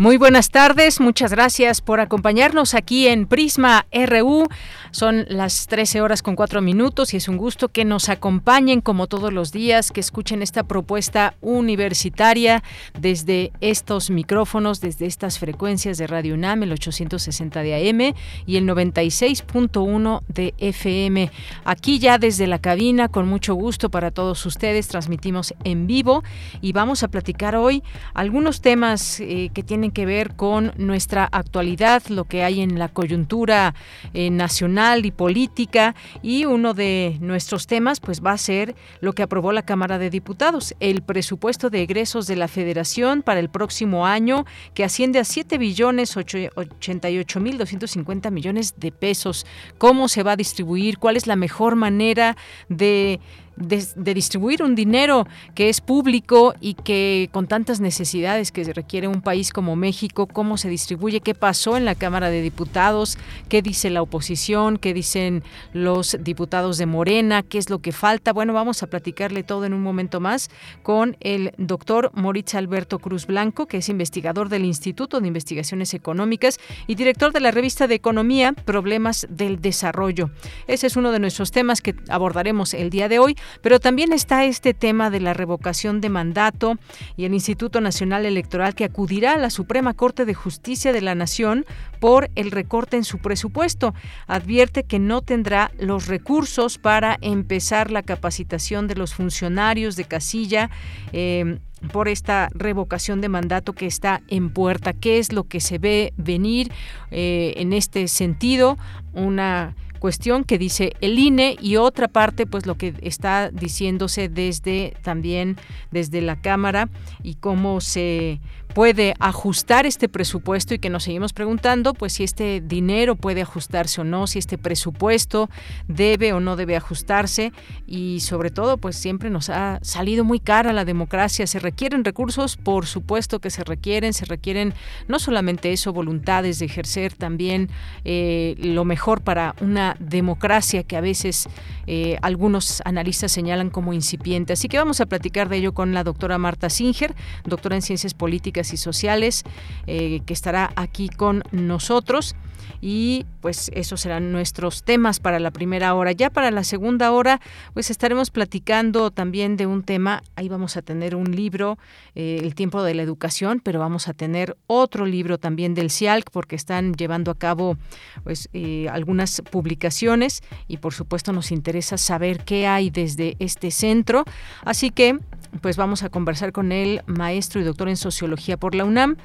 Muy buenas tardes, muchas gracias por acompañarnos aquí en Prisma RU. Son las 13 horas con 4 minutos y es un gusto que nos acompañen como todos los días, que escuchen esta propuesta universitaria desde estos micrófonos, desde estas frecuencias de Radio UNAM, el 860 de AM y el 96.1 de FM. Aquí ya desde la cabina, con mucho gusto para todos ustedes, transmitimos en vivo y vamos a platicar hoy algunos temas eh, que tienen que ver con nuestra actualidad, lo que hay en la coyuntura eh, nacional y política y uno de nuestros temas pues va a ser lo que aprobó la Cámara de Diputados, el presupuesto de egresos de la Federación para el próximo año que asciende a 7 billones 88 mil 250 millones de pesos. ¿Cómo se va a distribuir? ¿Cuál es la mejor manera de de, distribuir un dinero que es público y que con tantas necesidades que requiere un país como México, cómo se distribuye, qué pasó en la Cámara de Diputados, qué dice la oposición, qué dicen los diputados de Morena, qué es lo que falta. Bueno, vamos a platicarle todo en un momento más con el doctor Moritz Alberto Cruz Blanco, que es investigador del Instituto de Investigaciones Económicas y director de la revista de Economía, Problemas del Desarrollo. Ese es uno de nuestros temas que abordaremos el día de hoy. Pero también está este tema de la revocación de mandato y el Instituto Nacional Electoral que acudirá a la Suprema Corte de Justicia de la Nación por el recorte en su presupuesto. Advierte que no tendrá los recursos para empezar la capacitación de los funcionarios de casilla. Eh, por esta revocación de mandato que está en puerta. ¿Qué es lo que se ve venir eh, en este sentido? Una cuestión que dice el INE y otra parte pues lo que está diciéndose desde también desde la Cámara y cómo se puede ajustar este presupuesto y que nos seguimos preguntando pues si este dinero puede ajustarse o no, si este presupuesto debe o no debe ajustarse. Y sobre todo pues siempre nos ha salido muy cara la democracia, se requieren recursos, por supuesto que se requieren, se requieren no solamente eso, voluntades de ejercer también eh, lo mejor para una democracia que a veces eh, algunos analistas señalan como incipiente. Así que vamos a platicar de ello con la doctora Marta Singer, doctora en Ciencias Políticas y Sociales, eh, que estará aquí con nosotros y pues esos serán nuestros temas para la primera hora. Ya para la segunda hora pues estaremos platicando también de un tema, ahí vamos a tener un libro, eh, El tiempo de la educación, pero vamos a tener otro libro también del CIALC porque están llevando a cabo pues eh, algunas publicaciones y por supuesto nos interesa saber qué hay desde este centro. Así que pues vamos a conversar con el maestro y doctor en sociología por la UNAM,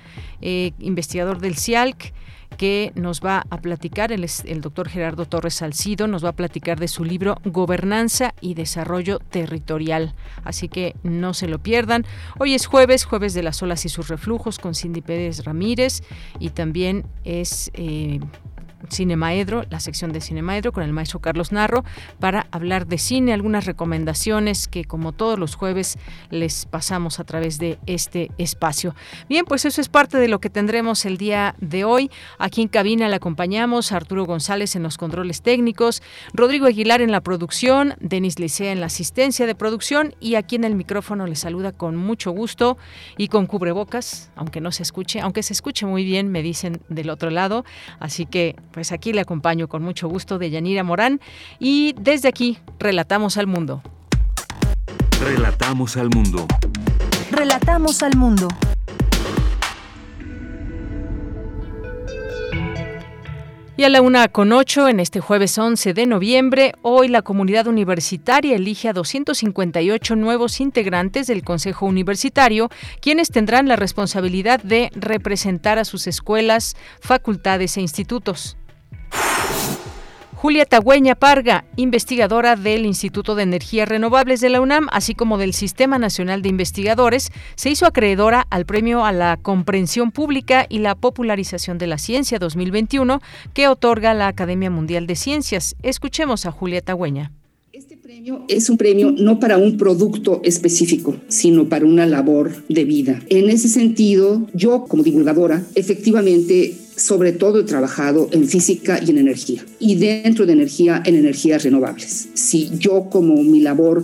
eh, investigador del CIALC que nos va a platicar, el, el doctor Gerardo Torres Salcido, nos va a platicar de su libro Gobernanza y Desarrollo Territorial. Así que no se lo pierdan. Hoy es jueves, jueves de las olas y sus reflujos con Cindy Pérez Ramírez y también es... Eh, Cinemaedro, la sección de Cinemaedro con el maestro Carlos Narro para hablar de cine, algunas recomendaciones que como todos los jueves les pasamos a través de este espacio. Bien, pues eso es parte de lo que tendremos el día de hoy. Aquí en cabina le acompañamos Arturo González en los controles técnicos, Rodrigo Aguilar en la producción, Denis Licea en la asistencia de producción y aquí en el micrófono le saluda con mucho gusto y con cubrebocas, aunque no se escuche, aunque se escuche muy bien, me dicen del otro lado. Así que pues aquí le acompaño con mucho gusto de Yanira Morán y desde aquí relatamos al mundo. Relatamos al mundo. Relatamos al mundo. Y a la una con ocho, en este jueves 11 de noviembre, hoy la comunidad universitaria elige a 258 nuevos integrantes del Consejo Universitario, quienes tendrán la responsabilidad de representar a sus escuelas, facultades e institutos. Julia Tagüeña Parga, investigadora del Instituto de Energías Renovables de la UNAM, así como del Sistema Nacional de Investigadores, se hizo acreedora al Premio a la Comprensión Pública y la Popularización de la Ciencia 2021 que otorga la Academia Mundial de Ciencias. Escuchemos a Julia Tagüeña. Premio es un premio no para un producto específico, sino para una labor de vida. En ese sentido, yo como divulgadora, efectivamente sobre todo he trabajado en física y en energía, y dentro de energía en energías renovables. Si yo como mi labor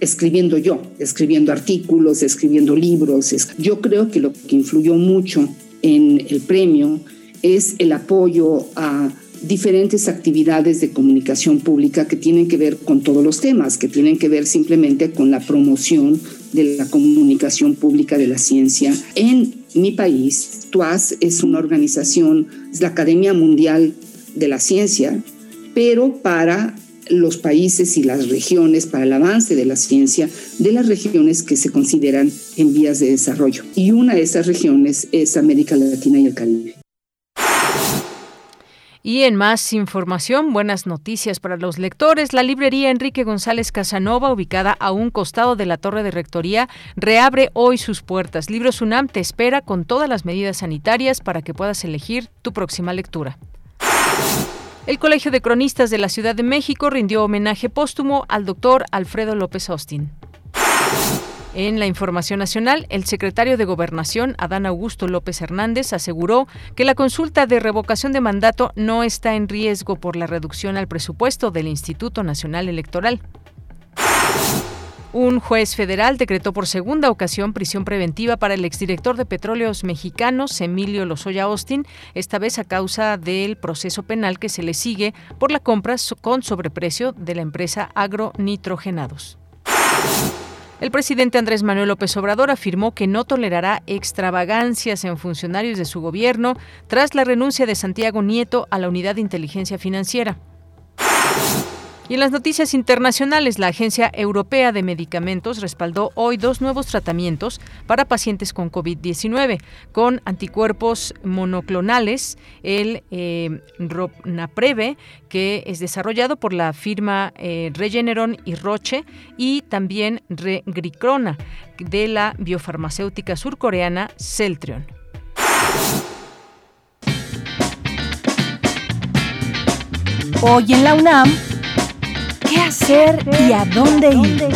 escribiendo yo, escribiendo artículos, escribiendo libros, yo creo que lo que influyó mucho en el premio es el apoyo a diferentes actividades de comunicación pública que tienen que ver con todos los temas, que tienen que ver simplemente con la promoción de la comunicación pública de la ciencia en mi país. TUAS es una organización, es la Academia Mundial de la Ciencia, pero para los países y las regiones, para el avance de la ciencia de las regiones que se consideran en vías de desarrollo. Y una de esas regiones es América Latina y el Caribe. Y en más información, buenas noticias para los lectores. La librería Enrique González Casanova, ubicada a un costado de la Torre de Rectoría, reabre hoy sus puertas. Libros UNAM te espera con todas las medidas sanitarias para que puedas elegir tu próxima lectura. El Colegio de Cronistas de la Ciudad de México rindió homenaje póstumo al doctor Alfredo López Austin. En la información nacional, el secretario de Gobernación, Adán Augusto López Hernández, aseguró que la consulta de revocación de mandato no está en riesgo por la reducción al presupuesto del Instituto Nacional Electoral. Un juez federal decretó por segunda ocasión prisión preventiva para el exdirector de Petróleos Mexicanos, Emilio Lozoya Austin, esta vez a causa del proceso penal que se le sigue por la compra con sobreprecio de la empresa Agronitrogenados. El presidente Andrés Manuel López Obrador afirmó que no tolerará extravagancias en funcionarios de su gobierno tras la renuncia de Santiago Nieto a la Unidad de Inteligencia Financiera. Y en las noticias internacionales, la Agencia Europea de Medicamentos respaldó hoy dos nuevos tratamientos para pacientes con COVID-19 con anticuerpos monoclonales, el eh, Ronapreve, que es desarrollado por la firma eh, Regeneron y Roche, y también Regricrona de la biofarmacéutica surcoreana Celtrion. Hoy en la UNAM, ¿Qué hacer y a dónde ir?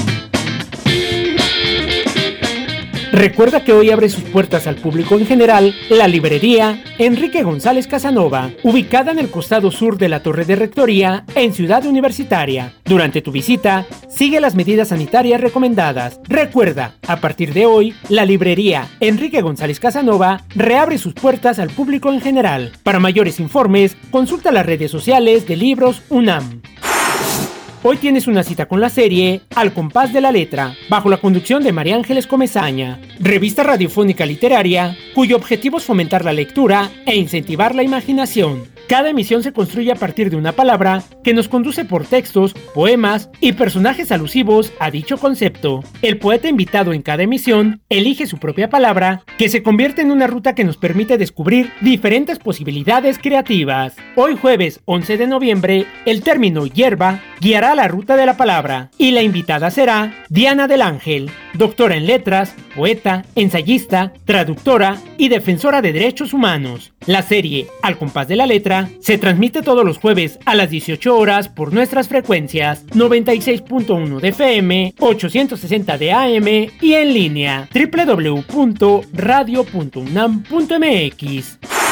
Recuerda que hoy abre sus puertas al público en general la librería Enrique González Casanova, ubicada en el costado sur de la Torre de Rectoría en Ciudad Universitaria. Durante tu visita, sigue las medidas sanitarias recomendadas. Recuerda, a partir de hoy, la librería Enrique González Casanova reabre sus puertas al público en general. Para mayores informes, consulta las redes sociales de Libros UNAM. Hoy tienes una cita con la serie Al compás de la letra, bajo la conducción de María Ángeles Comezaña, revista radiofónica literaria cuyo objetivo es fomentar la lectura e incentivar la imaginación. Cada emisión se construye a partir de una palabra que nos conduce por textos, poemas y personajes alusivos a dicho concepto. El poeta invitado en cada emisión elige su propia palabra, que se convierte en una ruta que nos permite descubrir diferentes posibilidades creativas. Hoy jueves 11 de noviembre, el término hierba guiará la ruta de la palabra y la invitada será Diana del Ángel, doctora en letras, poeta, ensayista, traductora y defensora de derechos humanos. La serie Al compás de la letra se transmite todos los jueves a las 18 horas por nuestras frecuencias 96.1 de FM, 860 de AM y en línea www.radio.unam.mx.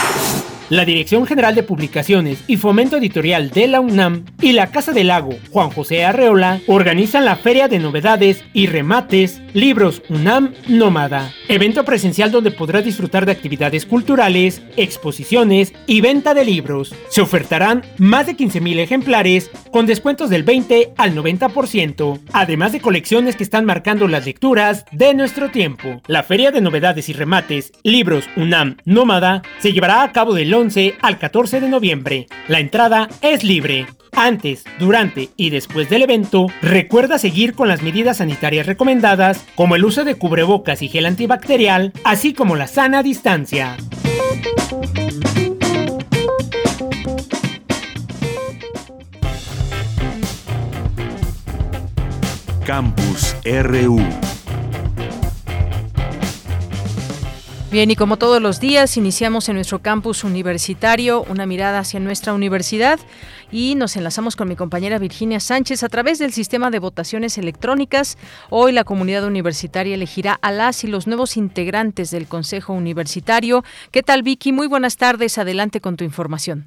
La Dirección General de Publicaciones y Fomento Editorial de la UNAM y la Casa del Lago Juan José Arreola organizan la Feria de Novedades y Remates Libros UNAM Nómada, evento presencial donde podrás disfrutar de actividades culturales, exposiciones y venta de libros. Se ofertarán más de 15.000 ejemplares con descuentos del 20 al 90%, además de colecciones que están marcando las lecturas de nuestro tiempo. La Feria de Novedades y Remates Libros UNAM Nómada se llevará a cabo del del 11 al 14 de noviembre. La entrada es libre. Antes, durante y después del evento, recuerda seguir con las medidas sanitarias recomendadas, como el uso de cubrebocas y gel antibacterial, así como la sana distancia. Campus RU Bien, y como todos los días, iniciamos en nuestro campus universitario una mirada hacia nuestra universidad y nos enlazamos con mi compañera Virginia Sánchez a través del sistema de votaciones electrónicas. Hoy la comunidad universitaria elegirá a las y los nuevos integrantes del Consejo Universitario. ¿Qué tal, Vicky? Muy buenas tardes. Adelante con tu información.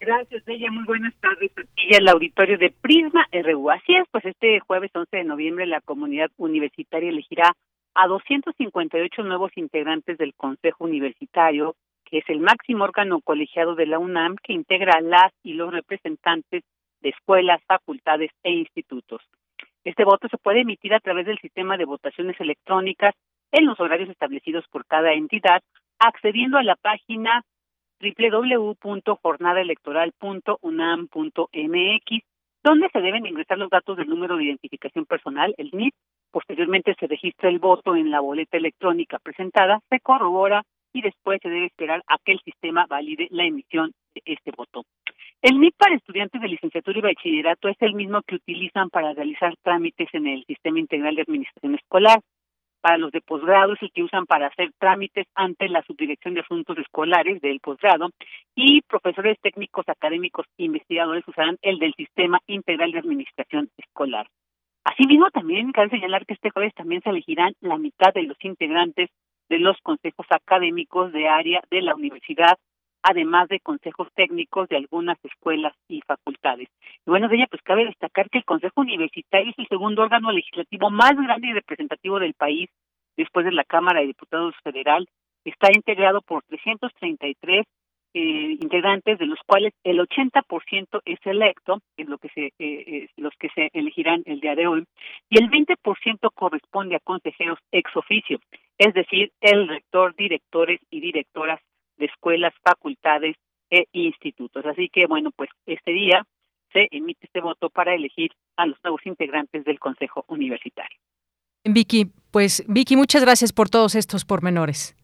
Gracias, Bella. Muy buenas tardes. Aquí el auditorio de Prisma RU. Así es, pues este jueves 11 de noviembre la comunidad universitaria elegirá a 258 nuevos integrantes del Consejo Universitario, que es el máximo órgano colegiado de la UNAM que integra a las y los representantes de escuelas, facultades e institutos. Este voto se puede emitir a través del sistema de votaciones electrónicas en los horarios establecidos por cada entidad, accediendo a la página www.jornadaelectoral.unam.mx, donde se deben ingresar los datos del número de identificación personal, el NIP, posteriormente se registra el voto en la boleta electrónica presentada, se corrobora y después se debe esperar a que el sistema valide la emisión de este voto. El NIP para estudiantes de licenciatura y bachillerato es el mismo que utilizan para realizar trámites en el Sistema Integral de Administración Escolar. Para los de posgrado es el que usan para hacer trámites ante la Subdirección de Asuntos Escolares del posgrado y profesores técnicos académicos e investigadores usarán el del Sistema Integral de Administración Escolar. Asimismo, también cabe señalar que este jueves también se elegirán la mitad de los integrantes de los consejos académicos de área de la universidad, además de consejos técnicos de algunas escuelas y facultades. Y bueno, de pues cabe destacar que el Consejo Universitario es el segundo órgano legislativo más grande y representativo del país después de la Cámara de Diputados Federal. Está integrado por 333 eh, integrantes, de los cuales el 80% es electo, es lo que se, eh, los que se elegirán el día de hoy, y el 20% corresponde a consejeros ex oficio, es decir, el rector, directores y directoras de escuelas, facultades e institutos. Así que, bueno, pues este día se emite este voto para elegir a los nuevos integrantes del Consejo Universitario. Vicky, pues Vicky, muchas gracias por todos estos pormenores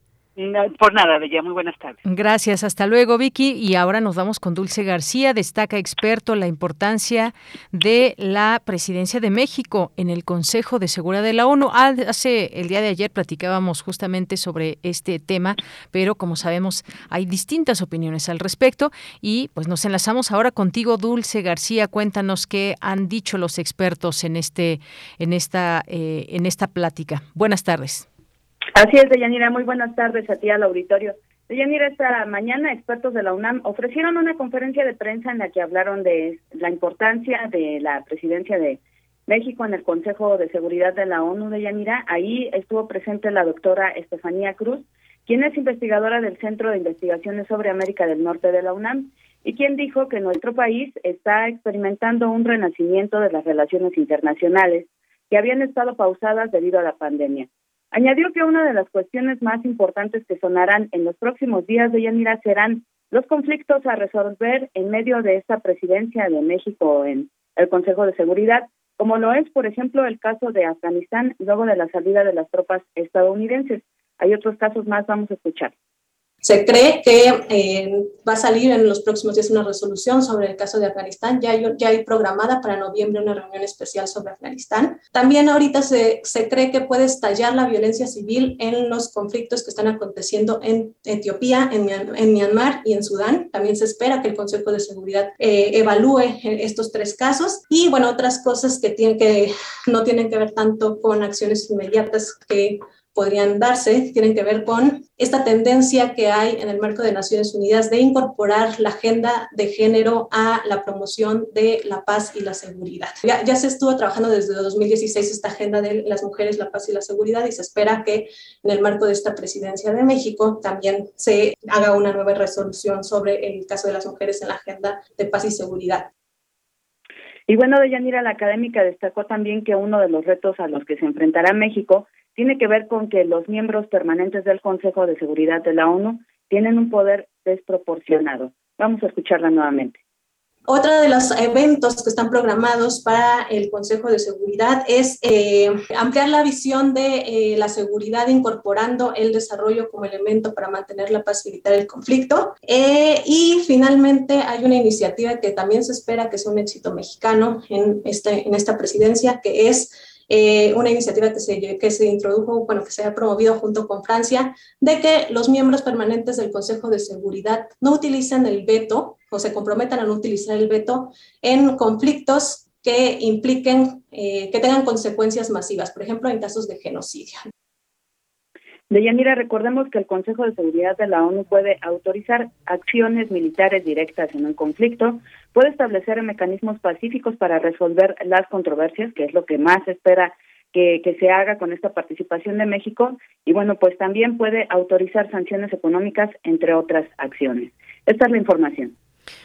por nada, Bella. Muy buenas tardes. Gracias. Hasta luego, Vicky. Y ahora nos vamos con Dulce García. Destaca experto la importancia de la presidencia de México en el Consejo de Seguridad de la ONU. Hace el día de ayer platicábamos justamente sobre este tema, pero como sabemos hay distintas opiniones al respecto y pues nos enlazamos ahora contigo, Dulce García. Cuéntanos qué han dicho los expertos en este en esta eh, en esta plática. Buenas tardes. Así es, Deyanira. Muy buenas tardes a ti al auditorio. Deyanira, esta mañana expertos de la UNAM ofrecieron una conferencia de prensa en la que hablaron de la importancia de la presidencia de México en el Consejo de Seguridad de la ONU, Deyanira. Ahí estuvo presente la doctora Estefanía Cruz, quien es investigadora del Centro de Investigaciones sobre América del Norte de la UNAM y quien dijo que nuestro país está experimentando un renacimiento de las relaciones internacionales que habían estado pausadas debido a la pandemia. Añadió que una de las cuestiones más importantes que sonarán en los próximos días de Yanira serán los conflictos a resolver en medio de esta presidencia de México en el Consejo de Seguridad, como lo es, por ejemplo, el caso de Afganistán luego de la salida de las tropas estadounidenses. Hay otros casos más, vamos a escuchar. Se cree que eh, va a salir en los próximos días una resolución sobre el caso de Afganistán. Ya hay, programada para noviembre una reunión especial sobre Afganistán. También ahorita se, cree que puede estallar la violencia civil en los conflictos que están aconteciendo en Etiopía, en, en Myanmar y en Sudán. También se espera que el Consejo de Seguridad eh, evalúe estos tres casos. Y bueno, otras cosas que, tienen que no tienen que ver tanto con acciones inmediatas que podrían darse tienen que ver con esta tendencia que hay en el marco de Naciones Unidas de incorporar la agenda de género a la promoción de la paz y la seguridad. Ya, ya se estuvo trabajando desde 2016 esta agenda de las mujeres, la paz y la seguridad y se espera que en el marco de esta presidencia de México también se haga una nueva resolución sobre el caso de las mujeres en la agenda de paz y seguridad. Y bueno, Deyanira, la académica destacó también que uno de los retos a los que se enfrentará México tiene que ver con que los miembros permanentes del Consejo de Seguridad de la ONU tienen un poder desproporcionado. Vamos a escucharla nuevamente. Otro de los eventos que están programados para el Consejo de Seguridad es eh, ampliar la visión de eh, la seguridad incorporando el desarrollo como elemento para mantener la paz y evitar el conflicto. Eh, y finalmente hay una iniciativa que también se espera que sea un éxito mexicano en, este, en esta presidencia, que es una iniciativa que se, que se introdujo, bueno, que se ha promovido junto con Francia, de que los miembros permanentes del Consejo de Seguridad no utilicen el veto o se comprometan a no utilizar el veto en conflictos que impliquen, eh, que tengan consecuencias masivas, por ejemplo, en casos de genocidio. Deyanira, recordemos que el Consejo de Seguridad de la ONU puede autorizar acciones militares directas en un conflicto, puede establecer mecanismos pacíficos para resolver las controversias, que es lo que más espera que, que, se haga con esta participación de México, y bueno, pues también puede autorizar sanciones económicas, entre otras acciones. Esta es la información.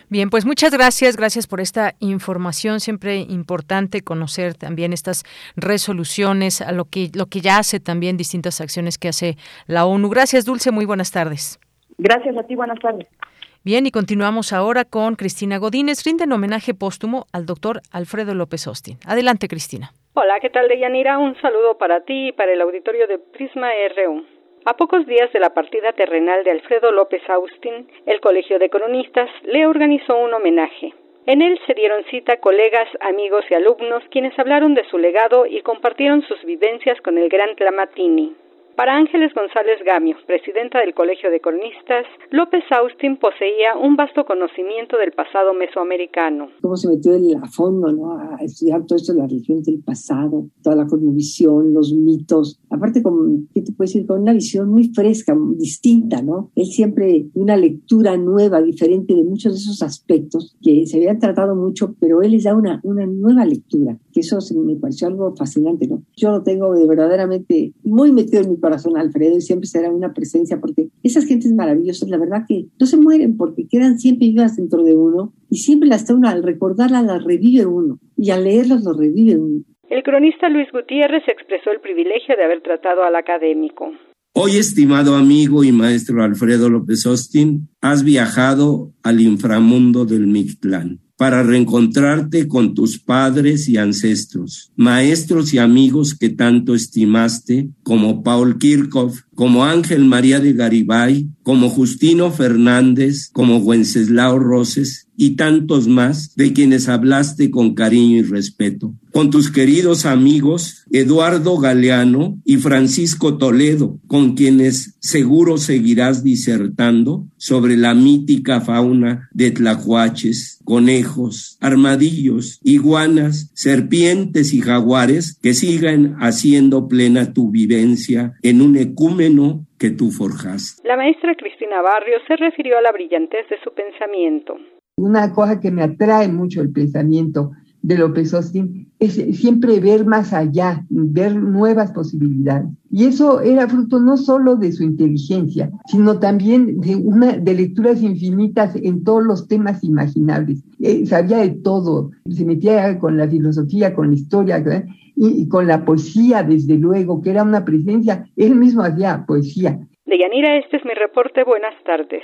Bien, pues muchas gracias, gracias por esta información. Siempre importante conocer también estas resoluciones, a lo que lo que ya hace también distintas acciones que hace la ONU. Gracias, Dulce. Muy buenas tardes. Gracias a ti. Buenas tardes. Bien, y continuamos ahora con Cristina Godínez. Rinden homenaje póstumo al doctor Alfredo López Austin. Adelante, Cristina. Hola, ¿qué tal, Deyanira? Un saludo para ti y para el auditorio de Prisma RU. A pocos días de la partida terrenal de Alfredo López Austin, el Colegio de Cronistas le organizó un homenaje. En él se dieron cita colegas, amigos y alumnos quienes hablaron de su legado y compartieron sus vivencias con el gran Clamatini. Para Ángeles González Gamio, presidenta del Colegio de Cronistas, López Austin poseía un vasto conocimiento del pasado mesoamericano. Cómo se metió a fondo ¿no? a estudiar todo esto de la religión del pasado, toda la cosmovisión, los mitos. Aparte, con, ¿qué te puedo decir? Con una visión muy fresca, distinta, ¿no? Él siempre una lectura nueva, diferente de muchos de esos aspectos que se habían tratado mucho, pero él les da una, una nueva lectura, que eso me pareció algo fascinante, ¿no? Yo lo tengo de verdaderamente muy metido en mi corazón Alfredo y siempre será una presencia porque esas gentes maravillosas, la verdad que no se mueren porque quedan siempre vivas dentro de uno y siempre las uno, al recordarlas las revive uno y al leerlas lo revive uno. El cronista Luis Gutiérrez expresó el privilegio de haber tratado al académico. Hoy, estimado amigo y maestro Alfredo López Austin, has viajado al inframundo del Mictlán para reencontrarte con tus padres y ancestros, maestros y amigos que tanto estimaste, como Paul Kirchhoff, como Ángel María de Garibay, como Justino Fernández, como Wenceslao Roses y tantos más de quienes hablaste con cariño y respeto. Con tus queridos amigos Eduardo Galeano y Francisco Toledo, con quienes seguro seguirás disertando sobre la mítica fauna de tlacuaches, conejos, armadillos, iguanas, serpientes y jaguares que sigan haciendo plena tu vivencia en un que tú forjaste. La maestra Cristina Barrio se refirió a la brillantez de su pensamiento. Una cosa que me atrae mucho el pensamiento de López Austin es siempre ver más allá, ver nuevas posibilidades. Y eso era fruto no solo de su inteligencia, sino también de, una, de lecturas infinitas en todos los temas imaginables. Eh, sabía de todo, se metía con la filosofía, con la historia, y, y, con la poesía, desde luego, que era una presencia. Él mismo hacía poesía. Deyanira, este es mi reporte. Buenas tardes.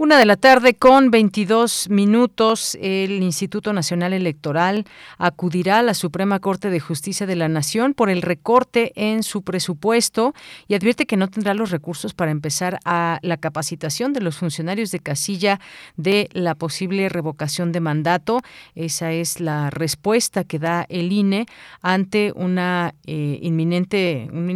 Una de la tarde con 22 minutos, el Instituto Nacional Electoral acudirá a la Suprema Corte de Justicia de la Nación por el recorte en su presupuesto y advierte que no tendrá los recursos para empezar a la capacitación de los funcionarios de casilla de la posible revocación de mandato. Esa es la respuesta que da el INE ante una eh, inminente un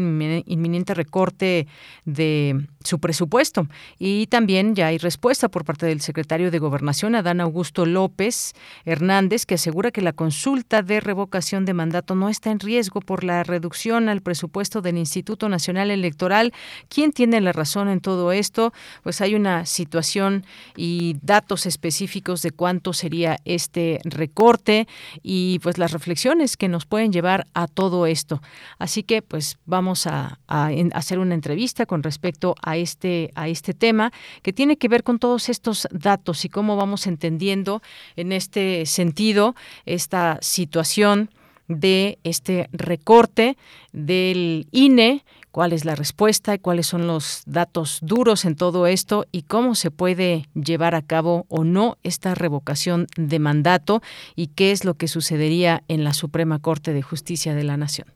inminente recorte de su presupuesto y también ya hay respuesta por parte del secretario de Gobernación, Adán Augusto López Hernández, que asegura que la consulta de revocación de mandato no está en riesgo por la reducción al presupuesto del Instituto Nacional Electoral. ¿Quién tiene la razón en todo esto? Pues hay una situación y datos específicos de cuánto sería este recorte y pues las reflexiones que nos pueden llevar a todo esto. Así que pues vamos a, a hacer una entrevista con respecto a este, a este tema que tiene que ver con todos estos datos y cómo vamos entendiendo en este sentido esta situación de este recorte del INE, cuál es la respuesta y cuáles son los datos duros en todo esto y cómo se puede llevar a cabo o no esta revocación de mandato y qué es lo que sucedería en la Suprema Corte de Justicia de la Nación.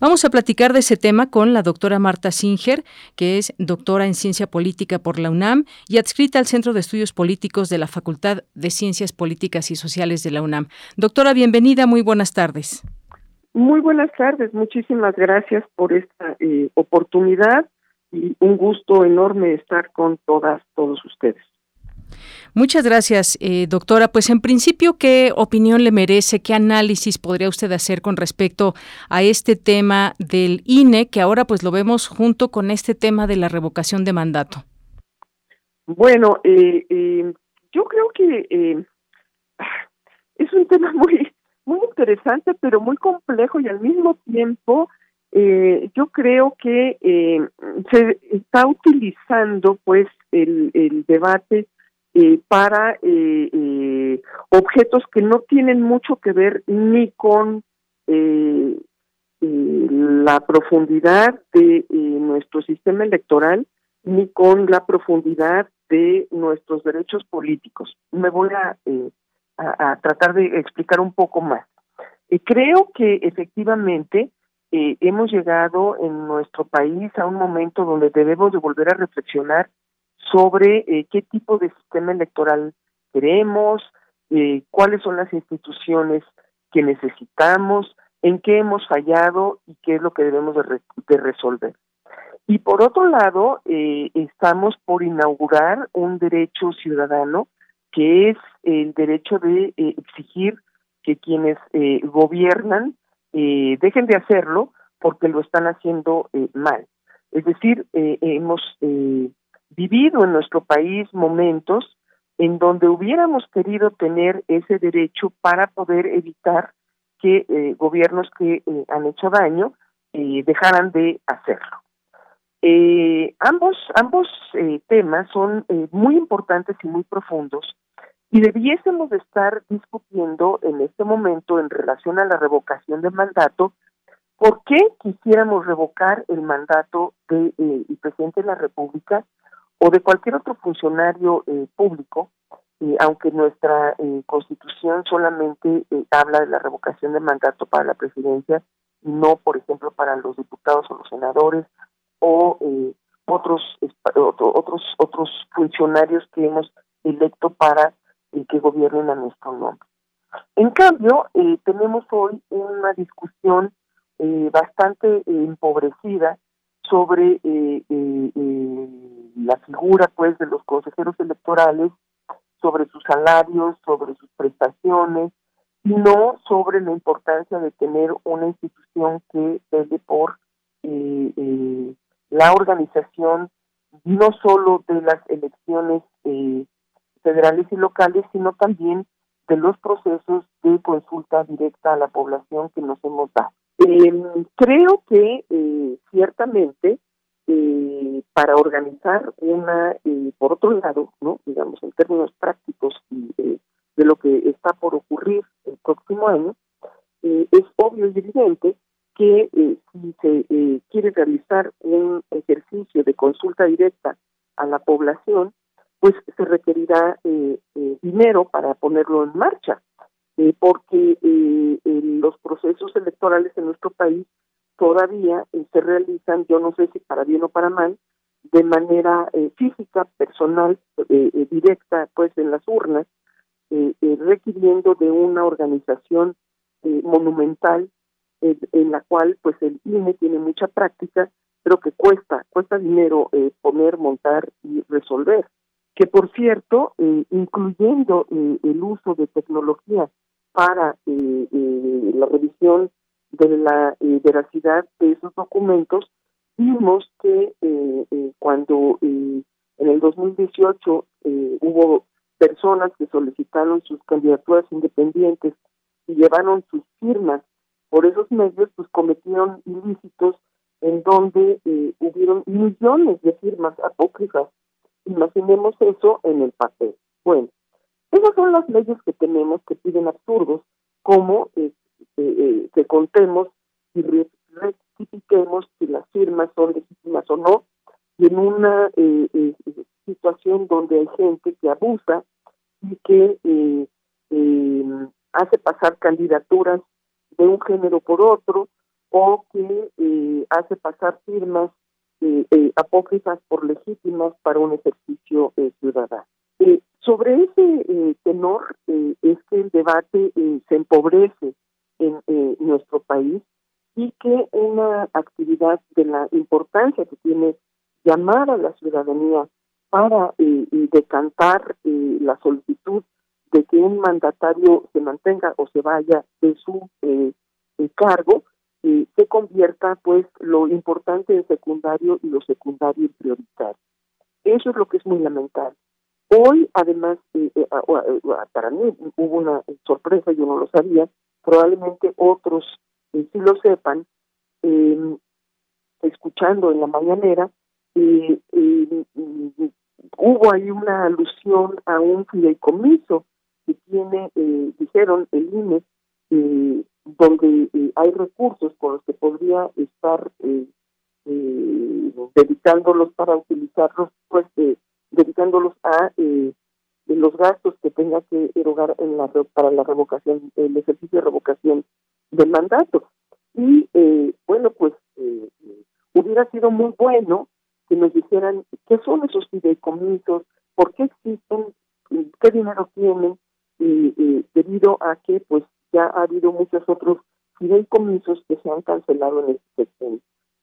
Vamos a platicar de ese tema con la doctora Marta Singer, que es doctora en Ciencia Política por la UNAM y adscrita al Centro de Estudios Políticos de la Facultad de Ciencias Políticas y Sociales de la UNAM. Doctora, bienvenida, muy buenas tardes. Muy buenas tardes, muchísimas gracias por esta eh, oportunidad y un gusto enorme estar con todas, todos ustedes. Muchas gracias, eh, doctora. Pues en principio, ¿qué opinión le merece, qué análisis podría usted hacer con respecto a este tema del INE, que ahora pues lo vemos junto con este tema de la revocación de mandato? Bueno, eh, eh, yo creo que es un tema muy muy interesante, pero muy complejo y al mismo tiempo yo creo que se está utilizando pues el, el debate eh, para eh, eh, objetos que no tienen mucho que ver ni con la profundidad de nuestro sistema electoral ni con la profundidad de nuestros derechos políticos. Me voy a, a, tratar de explicar un poco más. creo que efectivamente hemos llegado en nuestro país a un momento donde debemos de volver a reflexionar sobre eh, qué tipo de sistema electoral queremos, eh, cuáles son las instituciones que necesitamos, en qué hemos fallado y qué es lo que debemos de, resolver. Y por otro lado, eh, estamos por inaugurar un derecho ciudadano que es el derecho de exigir que quienes gobiernan dejen de hacerlo porque lo están haciendo mal. Es decir, hemos vivido en nuestro país momentos en donde hubiéramos querido tener ese derecho para poder evitar que eh, gobiernos que eh, han hecho daño eh, dejaran de hacerlo. ambos ambos temas son muy importantes y muy profundos y debiésemos de estar discutiendo en este momento en relación a la revocación de mandato por qué quisiéramos revocar el mandato del presidente de la República o de cualquier otro funcionario eh, público, eh, aunque nuestra eh, constitución solamente habla de la revocación de mandato para la presidencia, no, por ejemplo, para los diputados o los senadores o otros otros otros funcionarios que hemos electo para que gobiernen a nuestro nombre. En cambio, tenemos hoy una discusión bastante empobrecida sobre la figura pues de los consejeros electorales sobre sus salarios, sobre sus prestaciones, y no sobre la importancia de tener una institución que vele por eh, eh, la organización no solo de las elecciones eh, federales y locales, sino también de los procesos de consulta directa a la población que nos hemos dado. Em, creo que ciertamente eh, para organizar una, eh, por otro lado, no digamos en términos prácticos de, lo que está por ocurrir el próximo año, eh, es obvio y evidente que si se quiere realizar un ejercicio de consulta directa a la población, pues se requerirá dinero para ponerlo en marcha, porque los procesos electorales en nuestro país todavía eh, se realizan, yo no sé si para bien o para mal, de manera eh, física, personal, eh, directa, pues en las urnas, requiriendo de una organización monumental en la cual pues el INE tiene mucha práctica, pero que cuesta, cuesta dinero poner, montar y resolver. Que por cierto, incluyendo el uso de tecnología para la revisión de la eh, veracidad de esos documentos, vimos que eh, eh, cuando en el 2018 hubo personas que solicitaron sus candidaturas independientes y llevaron sus firmas por esos medios, pues cometieron ilícitos en donde hubieron millones de firmas apócrifas. Imaginemos eso en el papel. Bueno, esas son las leyes que tenemos que piden absurdos, como eh, eh, que contemos y rectifiquemos si las firmas son legítimas o no, y en una eh, situación donde hay gente que abusa y que hace pasar candidaturas de un género por otro o que hace pasar firmas apócrifas por legítimas para un ejercicio ciudadano. Sobre ese eh, tenor eh, es que el debate eh, se empobrece en nuestro país y que una actividad de la importancia que tiene llamar a la ciudadanía para decantar la solicitud de que un mandatario se mantenga o se vaya de su cargo, se convierta pues lo importante en secundario y lo secundario en prioritario. Eso es lo que es muy lamentable. Hoy, además, eh, eh, ah, eh, ah, para mí hubo una sorpresa, yo no lo sabía, probablemente otros sí lo sepan, em, escuchando en la mañanera, hubo ahí una alusión a un fideicomiso que tiene, dijeron, el INE, donde hay recursos con los que podría estar dedicándolos para utilizarlos, pues, dedicándolos a eh, los gastos que tenga que erogar la, para la revocación, el ejercicio de revocación del mandato. Y eh, bueno, pues eh, hubiera sido muy bueno que nos dijeran qué son esos fideicomisos, por qué existen, qué dinero tienen, y debido a que pues ya ha habido muchos otros fideicomisos que se han cancelado en este sexenio.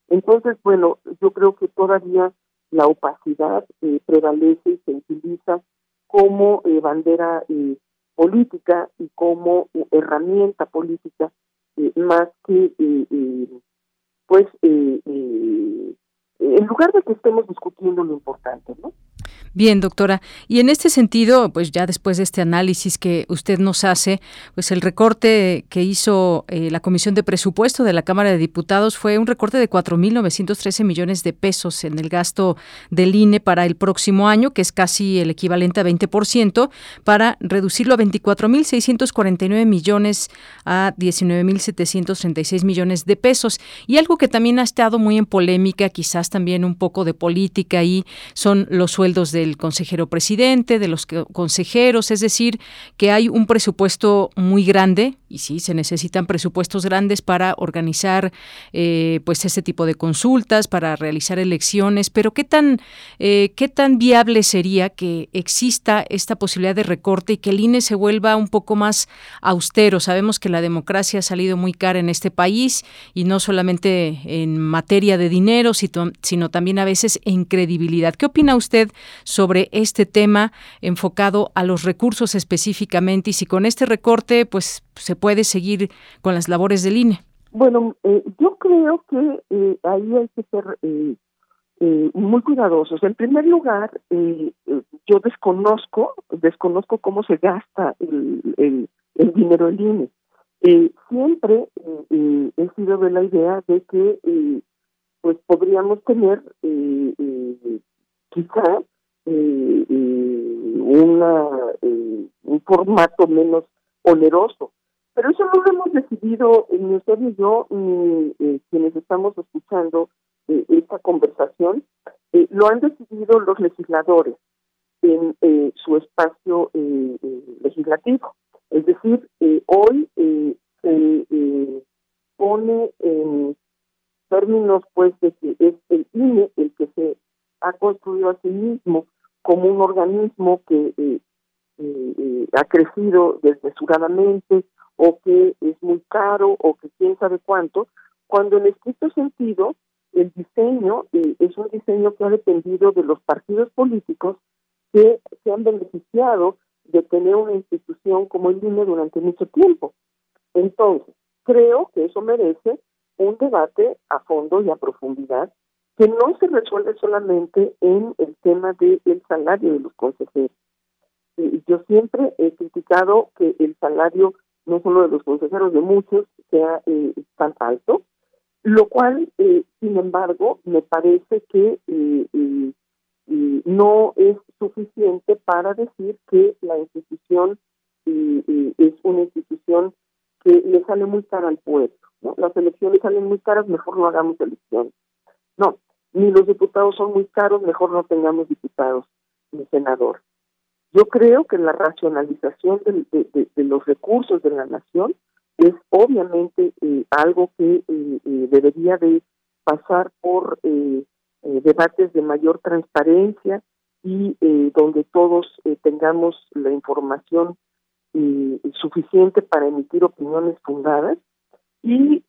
Entonces, bueno, yo creo que todavía la opacidad eh, prevalece y se utiliza como eh, bandera eh, política y como herramienta política más que pues en lugar de que estemos discutiendo lo importante, ¿no? Bien, doctora. Y en este sentido, pues ya después de este análisis que usted nos hace, pues el recorte que hizo eh, la Comisión de Presupuesto de la Cámara de Diputados fue un recorte de 4.913 millones de pesos en el gasto del INE para el próximo año, que es casi el equivalente a 20%, para reducirlo a 24.649 millones a 19.736 millones de pesos. Y algo que también ha estado muy en polémica, quizás también un poco de política ahí, son los sueldos del consejero presidente, de los consejeros, es decir, que hay un presupuesto muy grande y sí, se necesitan presupuestos grandes para organizar eh, pues ese tipo de consultas, para realizar elecciones, pero ¿qué tan, eh, ¿qué tan viable sería que exista esta posibilidad de recorte y que el INE se vuelva un poco más austero? Sabemos que la democracia ha salido muy cara en este país y no solamente en materia de dinero, sino también a veces en credibilidad. ¿Qué opina usted sobre este tema enfocado a los recursos específicamente y si con este recorte pues se puede seguir con las labores del INE? Bueno, eh, yo creo que eh, ahí hay que ser eh, muy cuidadosos. En primer lugar, yo desconozco, desconozco cómo se gasta el, el, el dinero del INE. siempre he sido de la idea de que pues podríamos tener quizá una un formato menos oneroso pero eso no lo hemos decidido ni usted ni yo, ni eh, quienes estamos escuchando eh, esta conversación. Eh, lo han decidido los legisladores en su espacio legislativo. Es decir, hoy se pone en términos pues de que es el INE el que se ha construido a sí mismo como un organismo que ha crecido desmesuradamente, o que es muy caro o que quién sabe cuánto, cuando en estricto sentido el diseño eh, es un diseño que ha dependido de los partidos políticos que se han beneficiado de tener una institución como el INE durante mucho tiempo. Entonces, creo que eso merece un debate a fondo y a profundidad que no se resuelve solamente en el tema del salario de los consejeros. Yo siempre he criticado que el salario no solo de los consejeros, de muchos, sea eh, tan alto, lo cual, eh, sin embargo, me parece que eh, no es suficiente para decir que la institución es una institución que le sale muy cara al pueblo. ¿No? Las elecciones salen muy caras, mejor no hagamos elecciones. No, ni los diputados son muy caros, mejor no tengamos diputados ni senador. Yo creo que la racionalización de, los recursos de la nación es obviamente eh, algo que eh, eh, debería de pasar por debates de mayor transparencia y donde todos tengamos la información suficiente para emitir opiniones fundadas y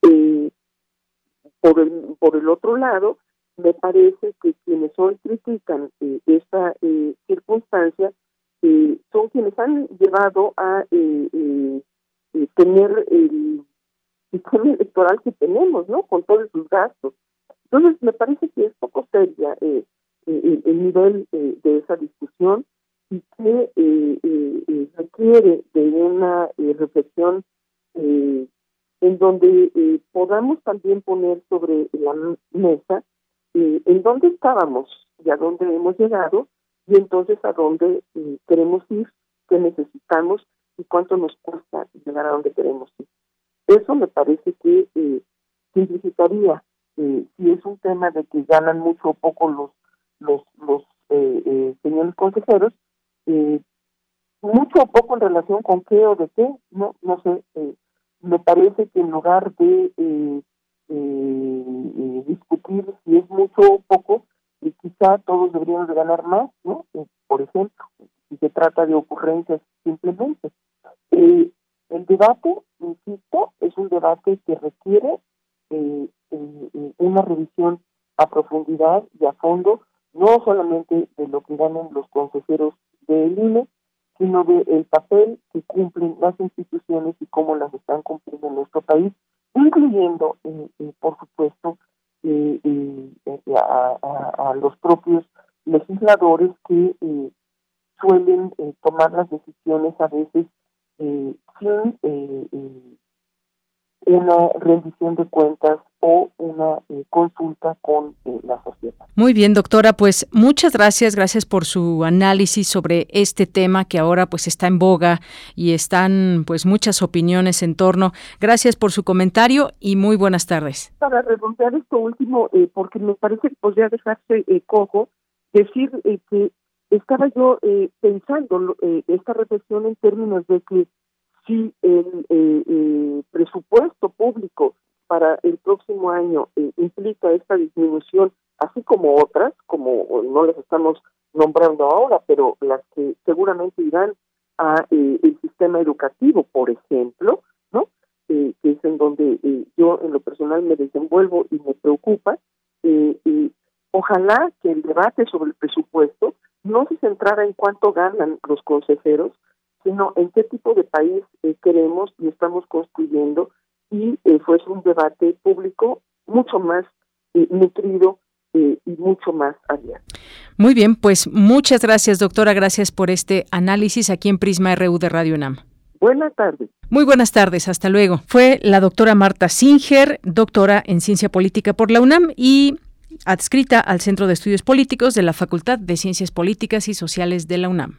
por el por el otro lado me parece que quienes hoy critican esta circunstancia eh, son quienes han llevado a eh, eh, tener el sistema electoral que tenemos, ¿no? Con todos sus gastos. Entonces, me parece que es poco seria el, nivel de esa discusión y que requiere de una reflexión en donde podamos también poner sobre la mesa en dónde estábamos y a dónde hemos llegado y entonces a dónde eh, queremos ir, qué necesitamos y cuánto nos cuesta llegar a donde queremos ir. Eso me parece que eh, simplificaría, eh, si es un tema de que ganan mucho o poco los los los señores consejeros, mucho o poco en relación con qué o de qué, no no sé, me parece que en lugar de discutir si es mucho o poco, y quizá todos deberíamos de ganar más, ¿no? Eh, por ejemplo, si se trata de ocurrencias simplemente. Eh, el debate, insisto, es un debate que requiere eh, una revisión a profundidad y a fondo, no solamente de lo que ganan los consejeros del INE, sino del el papel que cumplen las instituciones y cómo las están cumpliendo en nuestro país, incluyendo, por supuesto, eh, a, los propios legisladores que eh, suelen eh, tomar las decisiones a veces sin una rendición de cuentas o una eh, consulta con eh, la sociedad. Muy bien, doctora, pues muchas gracias, gracias por su análisis sobre este tema que ahora pues está en boga y están pues muchas opiniones en torno. Gracias por su comentario y muy buenas tardes. Para redondear esto último, eh, porque me parece que podría dejarse cojo, decir que estaba yo pensando esta reflexión en términos de que si el presupuesto público para el próximo año eh, implica esta disminución, así como otras, como no las estamos nombrando ahora, pero las que seguramente irán a eh, el sistema educativo, por ejemplo, ¿no? Eh, que es en donde yo en lo personal me desenvuelvo y me preocupa. ojalá que el debate sobre el presupuesto no se centrara en cuánto ganan los consejeros, sino en qué tipo de país queremos y estamos construyendo y eh, fue un debate público mucho más eh, nutrido eh, y mucho más abierto. Muy bien, pues muchas gracias, doctora. Gracias por este análisis aquí en Prisma RU de Radio UNAM. Buenas tardes. Muy buenas tardes, hasta luego. Fue la doctora Marta Singer, doctora en Ciencia Política por la UNAM y adscrita al Centro de Estudios Políticos de la Facultad de Ciencias Políticas y Sociales de la UNAM.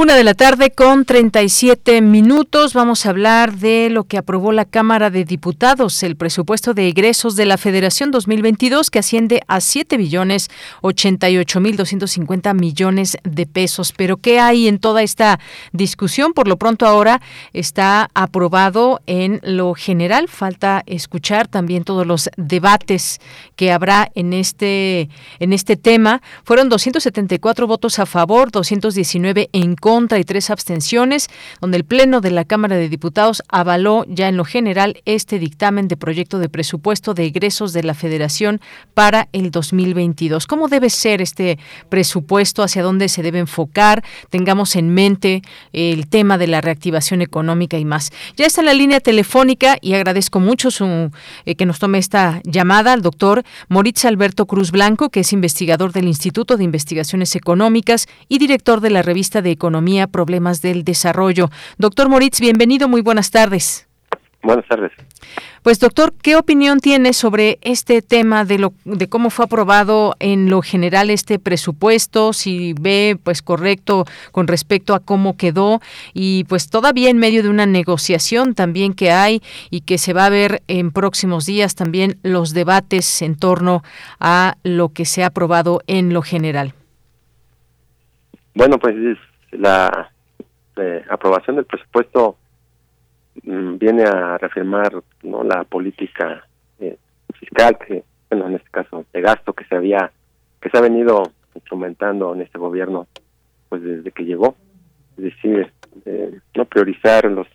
Una de la tarde con 37 minutos. Vamos a hablar de lo que aprobó la Cámara de Diputados, el presupuesto de egresos de la Federación 2022, que asciende a 7 billones 88 mil 250 millones de pesos. Pero, ¿qué hay en toda esta discusión? Por lo pronto, ahora está aprobado en lo general. Falta escuchar también todos los debates que habrá en este, en este tema. Fueron 274 votos a favor, 219 en contra contra y tres abstenciones, donde el Pleno de la Cámara de Diputados avaló ya en lo general este dictamen de proyecto de presupuesto de egresos de la Federación para el 2022. ¿Cómo debe ser este presupuesto? ¿Hacia dónde se debe enfocar? Tengamos en mente el tema de la reactivación económica y más. Ya está la línea telefónica y agradezco mucho su, eh, que nos tome esta llamada al doctor Moritz Alberto Cruz Blanco, que es investigador del Instituto de Investigaciones Económicas y director de la revista de Economía Problemas del Desarrollo. Doctor Moritz, bienvenido, muy buenas tardes. Buenas tardes. Pues doctor, ¿qué opinión tiene sobre este tema de lo de cómo fue aprobado en lo general este presupuesto, si ve pues correcto con respecto a cómo quedó y pues todavía en medio de una negociación también que hay y que se va a ver en próximos días también los debates en torno a lo que se ha aprobado en lo general? Bueno, pues la eh, aprobación del presupuesto Mm, viene a reafirmar no la política eh, fiscal que bueno en este caso de gasto que se había que se ha venido instrumentando en este gobierno pues desde que llegó. Es decir no priorizar los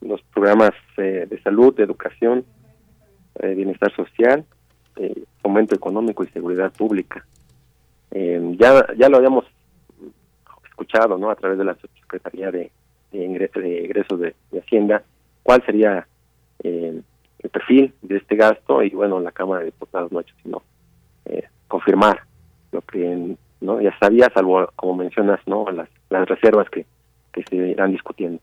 los programas eh, de salud de educación eh, bienestar social fomento económico y seguridad pública. Ya ya lo habíamos escuchado no a través de la subsecretaría de de, ingresos de Hacienda cuál sería eh, el perfil de este gasto y bueno, la Cámara de Diputados no ha hecho sino eh, confirmar lo que no ya sabía, salvo como mencionas, no las, las reservas que, que se irán discutiendo.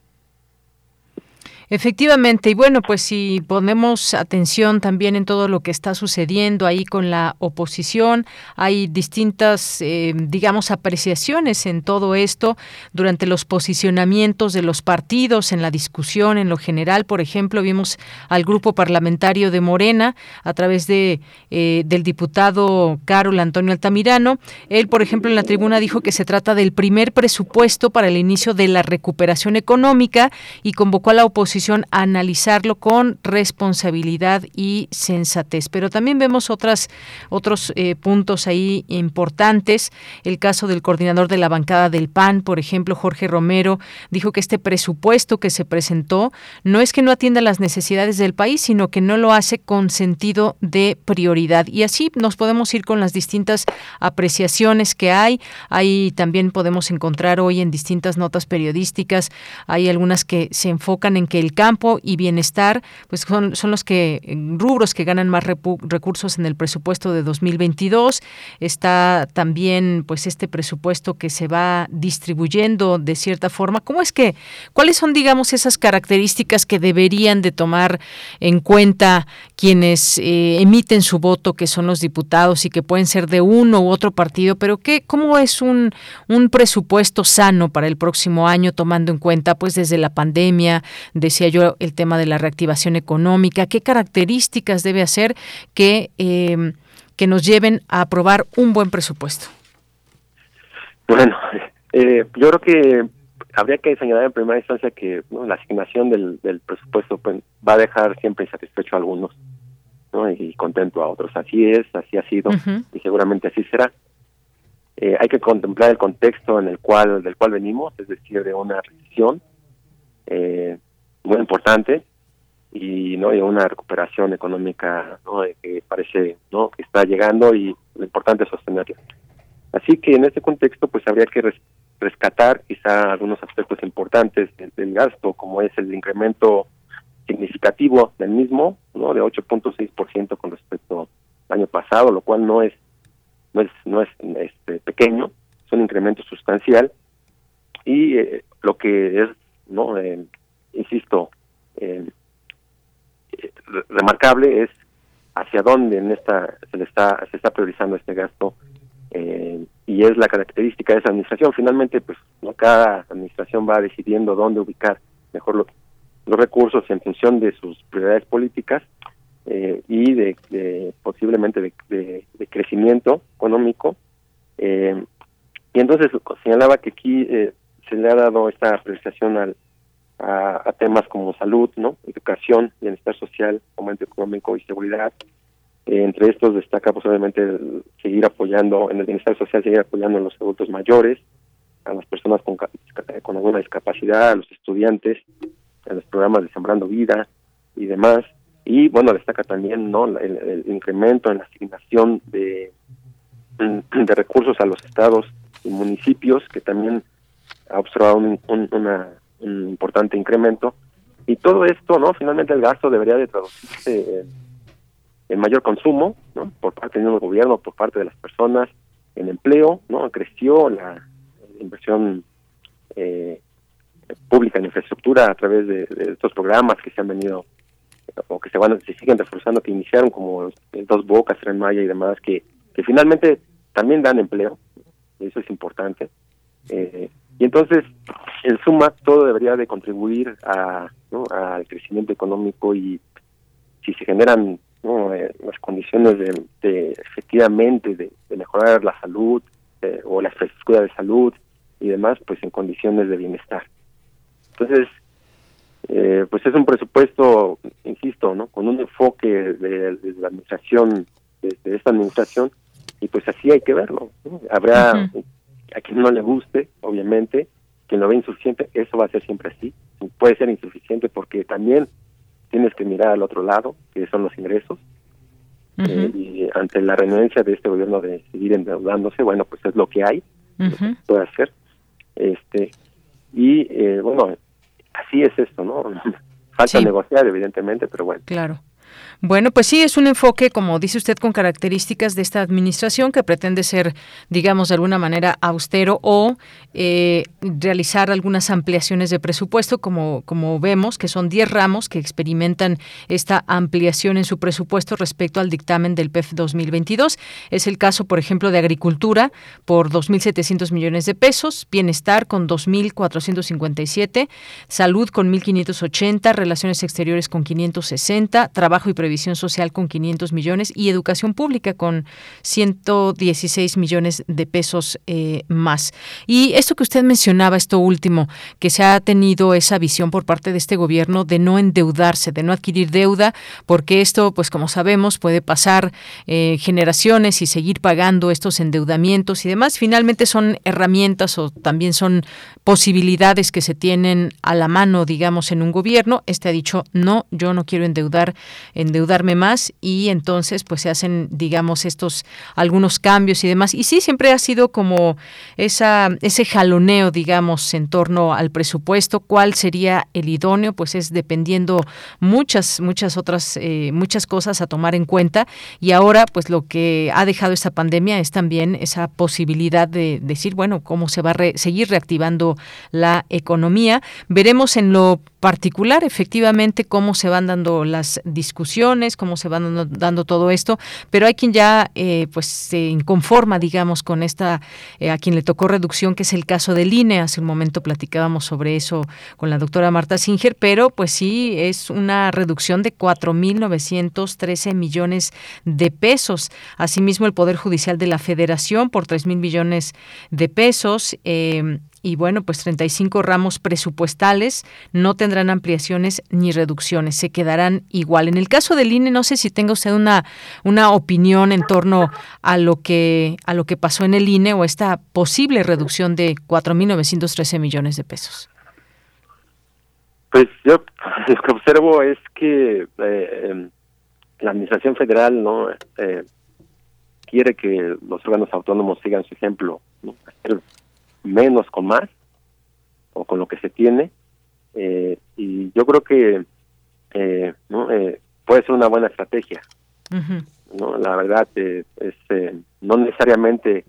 Efectivamente, y bueno, pues si ponemos atención también en todo lo que está sucediendo ahí con la oposición, hay distintas, eh, digamos, apreciaciones en todo esto durante los posicionamientos de los partidos, en la discusión, en lo general, por ejemplo, vimos al grupo parlamentario de Morena a través de eh, del diputado Carol Antonio Altamirano. Él, por ejemplo, en la tribuna dijo que se trata del primer presupuesto para el inicio de la recuperación económica y convocó a la oposición analizarlo con responsabilidad y sensatez. Pero también vemos otras, otros eh, puntos ahí importantes. El caso del coordinador de la bancada del PAN, por ejemplo, Jorge Romero, dijo que este presupuesto que se presentó no es que no atienda las necesidades del país, sino que no lo hace con sentido de prioridad. Y así nos podemos ir con las distintas apreciaciones que hay. Ahí también podemos encontrar hoy en distintas notas periodísticas, hay algunas que se enfocan en que el campo y bienestar, pues son, son los que rubros que ganan más recursos en el presupuesto de 2022. Está también pues este presupuesto que se va distribuyendo de cierta forma. ¿Cómo es que cuáles son digamos esas características que deberían de tomar en cuenta quienes eh, emiten su voto, que son los diputados y que pueden ser de uno u otro partido, pero qué cómo es un un presupuesto sano para el próximo año tomando en cuenta pues desde la pandemia, de decía yo, el tema de la reactivación económica, qué características debe hacer que, em, que nos lleven a aprobar un buen presupuesto. Bueno, eh, yo creo que habría que señalar en primera instancia que la asignación del, del presupuesto pues, va a dejar siempre insatisfecho a algunos y contento a otros. Así es, así ha sido y seguramente así será. Eh, hay que contemplar el contexto en el cual del cual venimos, es decir, de una recesión eh, muy importante y no y una recuperación económica ¿no? que parece no que está llegando y lo importante es sostenerla así que en este contexto pues habría que rescatar quizá algunos aspectos importantes del, gasto como es el incremento significativo del mismo no de 8.6% con respecto al año pasado lo cual no es no es no es este pequeño es un incremento sustancial. Y eh, lo que es no eh, insisto, eh, remarcable es hacia dónde en esta se le está se está priorizando este gasto eh, y es la característica de esa administración. Finalmente pues no cada administración va decidiendo dónde ubicar mejor los recursos en función de sus prioridades políticas eh, y de, posiblemente de, de, crecimiento económico eh, y entonces señalaba que aquí se le ha dado esta priorización al a, temas como salud, no, educación, bienestar social, aumento económico y seguridad. Eh, entre estos destaca posiblemente seguir apoyando en el bienestar social, seguir apoyando a los adultos mayores, a las personas con, con alguna discapacidad, a los estudiantes, a los programas de Sembrando Vida y demás. Y bueno, destaca también no el, incremento en la asignación de, de recursos a los estados y municipios, que también ha observado un, un importante incremento. Y todo esto, ¿no? Finalmente el gasto debería de traducirse en, mayor consumo, ¿no? Por parte del gobierno, por parte de las personas, en empleo, ¿no? Creció la inversión eh, pública en infraestructura a través de, estos programas que se han venido o que se van se siguen reforzando que iniciaron como dos bocas Tren Maya y demás que que finalmente también dan empleo eso es importante eh, y entonces en suma todo debería de contribuir a al crecimiento económico y si se generan eh, las condiciones de, efectivamente de, mejorar la salud o la infraestructura de salud y demás, pues en condiciones de bienestar. Entonces, eh, pues es un presupuesto, insisto, ¿no? Con un enfoque de, la administración, de, esta administración, y pues así hay que verlo. Habrá a quien no le guste, obviamente, quien lo ve insuficiente, eso va a ser siempre así. Puede ser insuficiente porque también tienes que mirar al otro lado, que son los ingresos. Eh, y ante la renuencia de este gobierno de seguir endeudándose, bueno, pues es lo que hay, puede hacer. Este, y eh, bueno, así es esto, ¿no? Falta negociar, evidentemente, pero bueno. Claro. Bueno, pues sí, es un enfoque, como dice usted, con características de esta administración que pretende ser, digamos, de alguna manera austero o eh, realizar algunas ampliaciones de presupuesto, como, como vemos, que son 10 ramos que experimentan esta ampliación en su presupuesto respecto al dictamen del PEF 2022. Es el caso, por ejemplo, de Agricultura por 2.700 millones de pesos, Bienestar con 2.457, Salud con 1.580, Relaciones Exteriores con 560, Trabajo y Previsión Social con 500 millones y Educación Pública con 116 millones de pesos eh, más. Y esto que usted mencionaba, esto último, que se ha tenido esa visión por parte de este gobierno de no endeudarse, de no adquirir deuda, porque esto, pues como sabemos, puede pasar eh, generaciones y seguir pagando estos endeudamientos y demás. Finalmente son herramientas o también son posibilidades que se tienen a la mano, digamos, en un gobierno. Este ha dicho, no, yo no quiero endeudar, endeudar darme más y entonces pues se hacen digamos estos algunos cambios y demás. Y sí siempre ha sido como esa ese jaloneo digamos en torno al presupuesto. Cuál sería el idóneo pues es dependiendo muchas muchas otras eh, muchas cosas a tomar en cuenta. Y ahora pues lo que ha dejado esta pandemia es también esa posibilidad de decir bueno cómo se va a seguir reactivando la economía veremos en lo particular efectivamente cómo se van dando las discusiones, cómo se van dando, todo esto, pero hay quien ya eh, pues se inconforma, digamos, con esta, eh, a quien le tocó reducción, que es el caso del INE. Hace un momento platicábamos sobre eso con la doctora Marta Singer, pero pues sí, es una reducción de 4.913 millones de pesos. Asimismo, el Poder Judicial de la Federación por 3.000 millones de pesos. Eh, y bueno, pues 35 ramos presupuestales no tendrán ampliaciones ni reducciones, se quedarán igual. En el caso del INE, no sé si tenga usted una, una opinión en torno a lo que a lo que pasó en el INE o esta posible reducción de 4.913 millones de pesos. Pues yo lo que observo es que eh, la Administración Federal no eh, quiere que los órganos autónomos sigan su ejemplo, ¿no? Menos con más o con lo que se tiene eh, y yo creo que eh, no eh, puede ser una buena estrategia no la verdad es no necesariamente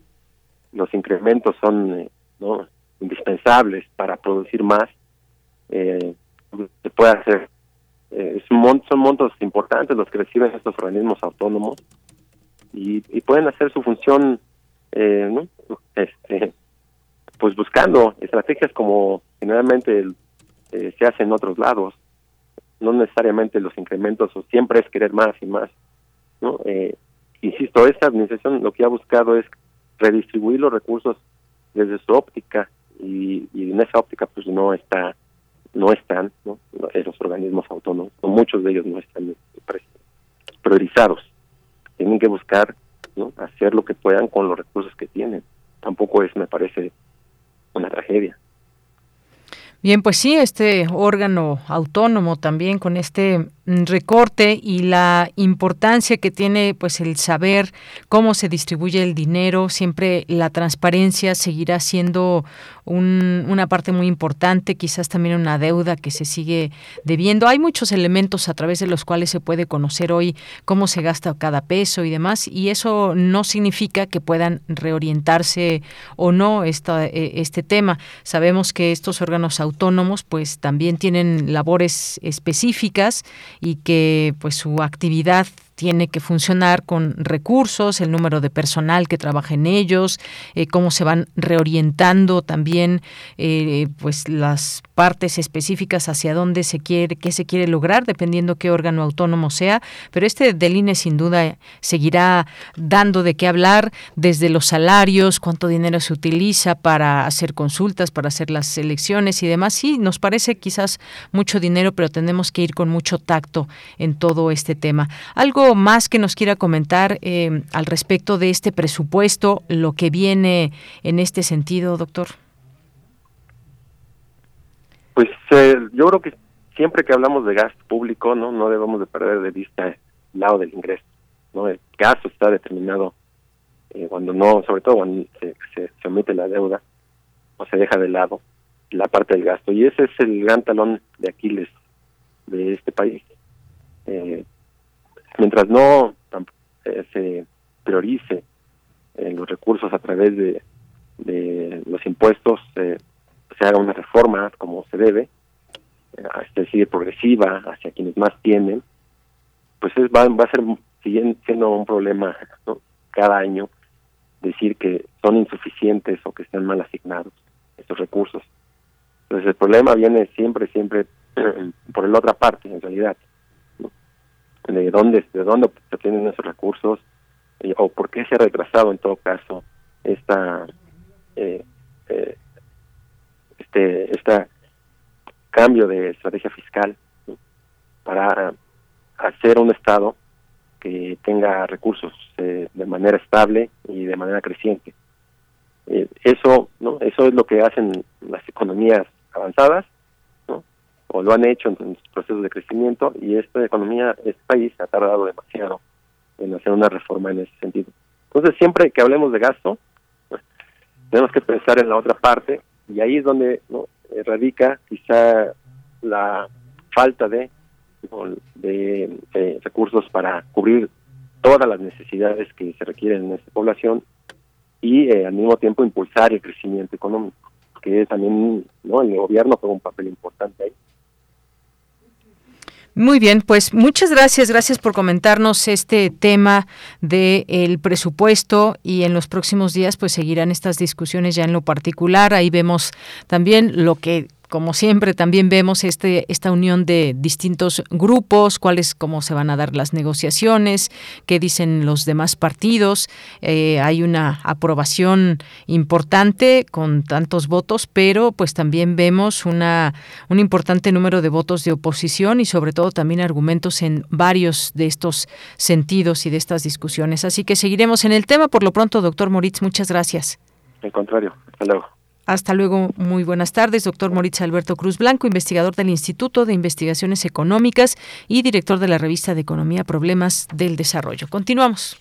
los incrementos son no indispensables para producir más se puede hacer es un son montos importantes los que reciben estos organismos autónomos y, y pueden hacer su función no este pues buscando estrategias como generalmente eh, se hace en otros lados, no necesariamente los incrementos o siempre es querer más y más, ¿no? Eh, insisto, esta administración lo que ha buscado es redistribuir los recursos desde su óptica y, en esa óptica pues no está no están ¿no? los organismos autónomos, muchos de ellos no están priorizados. Tienen que buscar ¿no? hacer lo que puedan con los recursos que tienen. Tampoco es, me parece, una tragedia. Bien, pues sí, este órgano autónomo también con este recorte y la importancia que tiene pues el saber cómo se distribuye el dinero, siempre la transparencia seguirá siendo una parte muy importante, quizás también una deuda que se sigue debiendo. Hay muchos elementos a través de los cuales se puede conocer hoy cómo se gasta cada peso y demás, y eso no significa que puedan reorientarse o no esta, eh, este tema. Sabemos que estos órganos autónomos pues también tienen labores específicas y que pues su actividad tiene que funcionar con recursos, el número de personal que trabaja en ellos, eh, cómo se van reorientando también eh, pues las partes específicas hacia dónde se quiere, qué se quiere lograr, dependiendo qué órgano autónomo sea. Pero este del INE sin duda seguirá dando de qué hablar desde los salarios, cuánto dinero se utiliza para hacer consultas, para hacer las elecciones y demás. Sí, nos parece quizás mucho dinero, pero tenemos que ir con mucho tacto en todo este tema. Algo más que nos quiera comentar eh, al respecto de este presupuesto, lo que viene en este sentido, doctor? Pues eh, yo creo que siempre que hablamos de gasto público, no no debemos de perder de vista el lado del ingreso. no El gasto está determinado eh, cuando no, sobre todo cuando se, se, omite la deuda o se deja de lado la parte del gasto. Y ese es el gran talón de Aquiles de este país. Eh, mientras no eh, se priorice eh, los recursos a través de, los impuestos, eh, se haga una reforma como se debe, es decir, progresiva hacia quienes más tienen, pues es, va, va a ser siendo un problema cada año decir que son insuficientes o que están mal asignados estos recursos. Entonces el problema viene siempre, siempre por la otra parte, en realidad de dónde de dónde se obtienen esos recursos eh, o por qué se ha retrasado en todo caso esta eh, eh, este esta cambio de estrategia fiscal para hacer un estado que tenga recursos de manera estable y de manera creciente. Eso no eso es lo que hacen las economías avanzadas o lo han hecho en, sus procesos de crecimiento y esta economía, este país ha tardado demasiado en hacer una reforma en ese sentido. Entonces, siempre que hablemos de gasto, pues, tenemos que pensar en la otra parte y ahí es donde ¿no? radica quizá la falta de, de, recursos para cubrir todas las necesidades que se requieren en esta población y eh, al mismo tiempo impulsar el crecimiento económico, que también no el gobierno juega un papel importante ahí. Muy bien, pues muchas gracias, gracias por comentarnos este tema del presupuesto y en los próximos días pues seguirán estas discusiones ya en lo particular. Ahí vemos también lo que como siempre también vemos este esta unión de distintos grupos, cuáles cómo se van a dar las negociaciones, qué dicen los demás partidos. Eh, hay una aprobación importante con tantos votos, pero pues también vemos una un importante número de votos de oposición y sobre todo también argumentos en varios de estos sentidos y de estas discusiones. Así que seguiremos en el tema. Por lo pronto, doctor Moritz, muchas gracias. Al contrario, hasta luego. Hasta luego, muy buenas tardes, doctor Moritz Alberto Cruz Blanco, investigador del Instituto de Investigaciones Económicas y director de la revista de Economía Problemas del Desarrollo. Continuamos.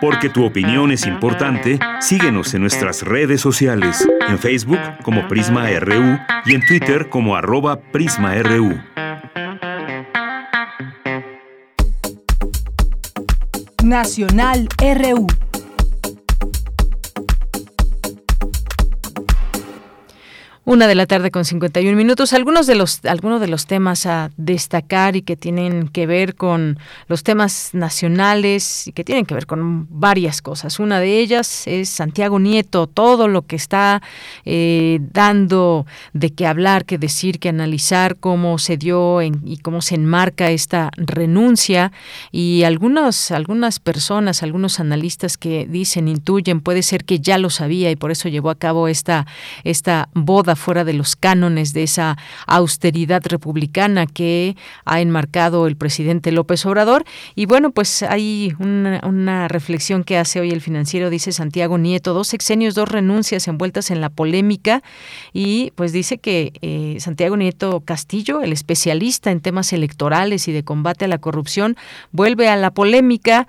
Porque tu opinión es importante, síguenos en nuestras redes sociales, en Facebook como Prisma RU y en Twitter como arroba PrismaRU. Nacional RU. Una de la tarde con 51 minutos. Algunos de los, algunos de los temas a destacar y que tienen que ver con los temas nacionales y que tienen que ver con varias cosas. Una de ellas es Santiago Nieto, todo lo que está eh, dando de qué hablar, que decir, que analizar, cómo se dio y cómo se enmarca esta renuncia. Y algunos, algunas personas, algunos analistas que dicen, intuyen, puede ser que ya lo sabía y por eso llevó a cabo esta, esta boda fuera de los cánones de esa austeridad republicana que ha enmarcado el presidente López Obrador. Y bueno, pues hay una, reflexión que hace hoy el financiero, dice Santiago Nieto, dos sexenios, dos renuncias envueltas en la polémica y pues dice que eh, Santiago Nieto Castillo, el especialista en temas electorales y de combate a la corrupción, vuelve a la polémica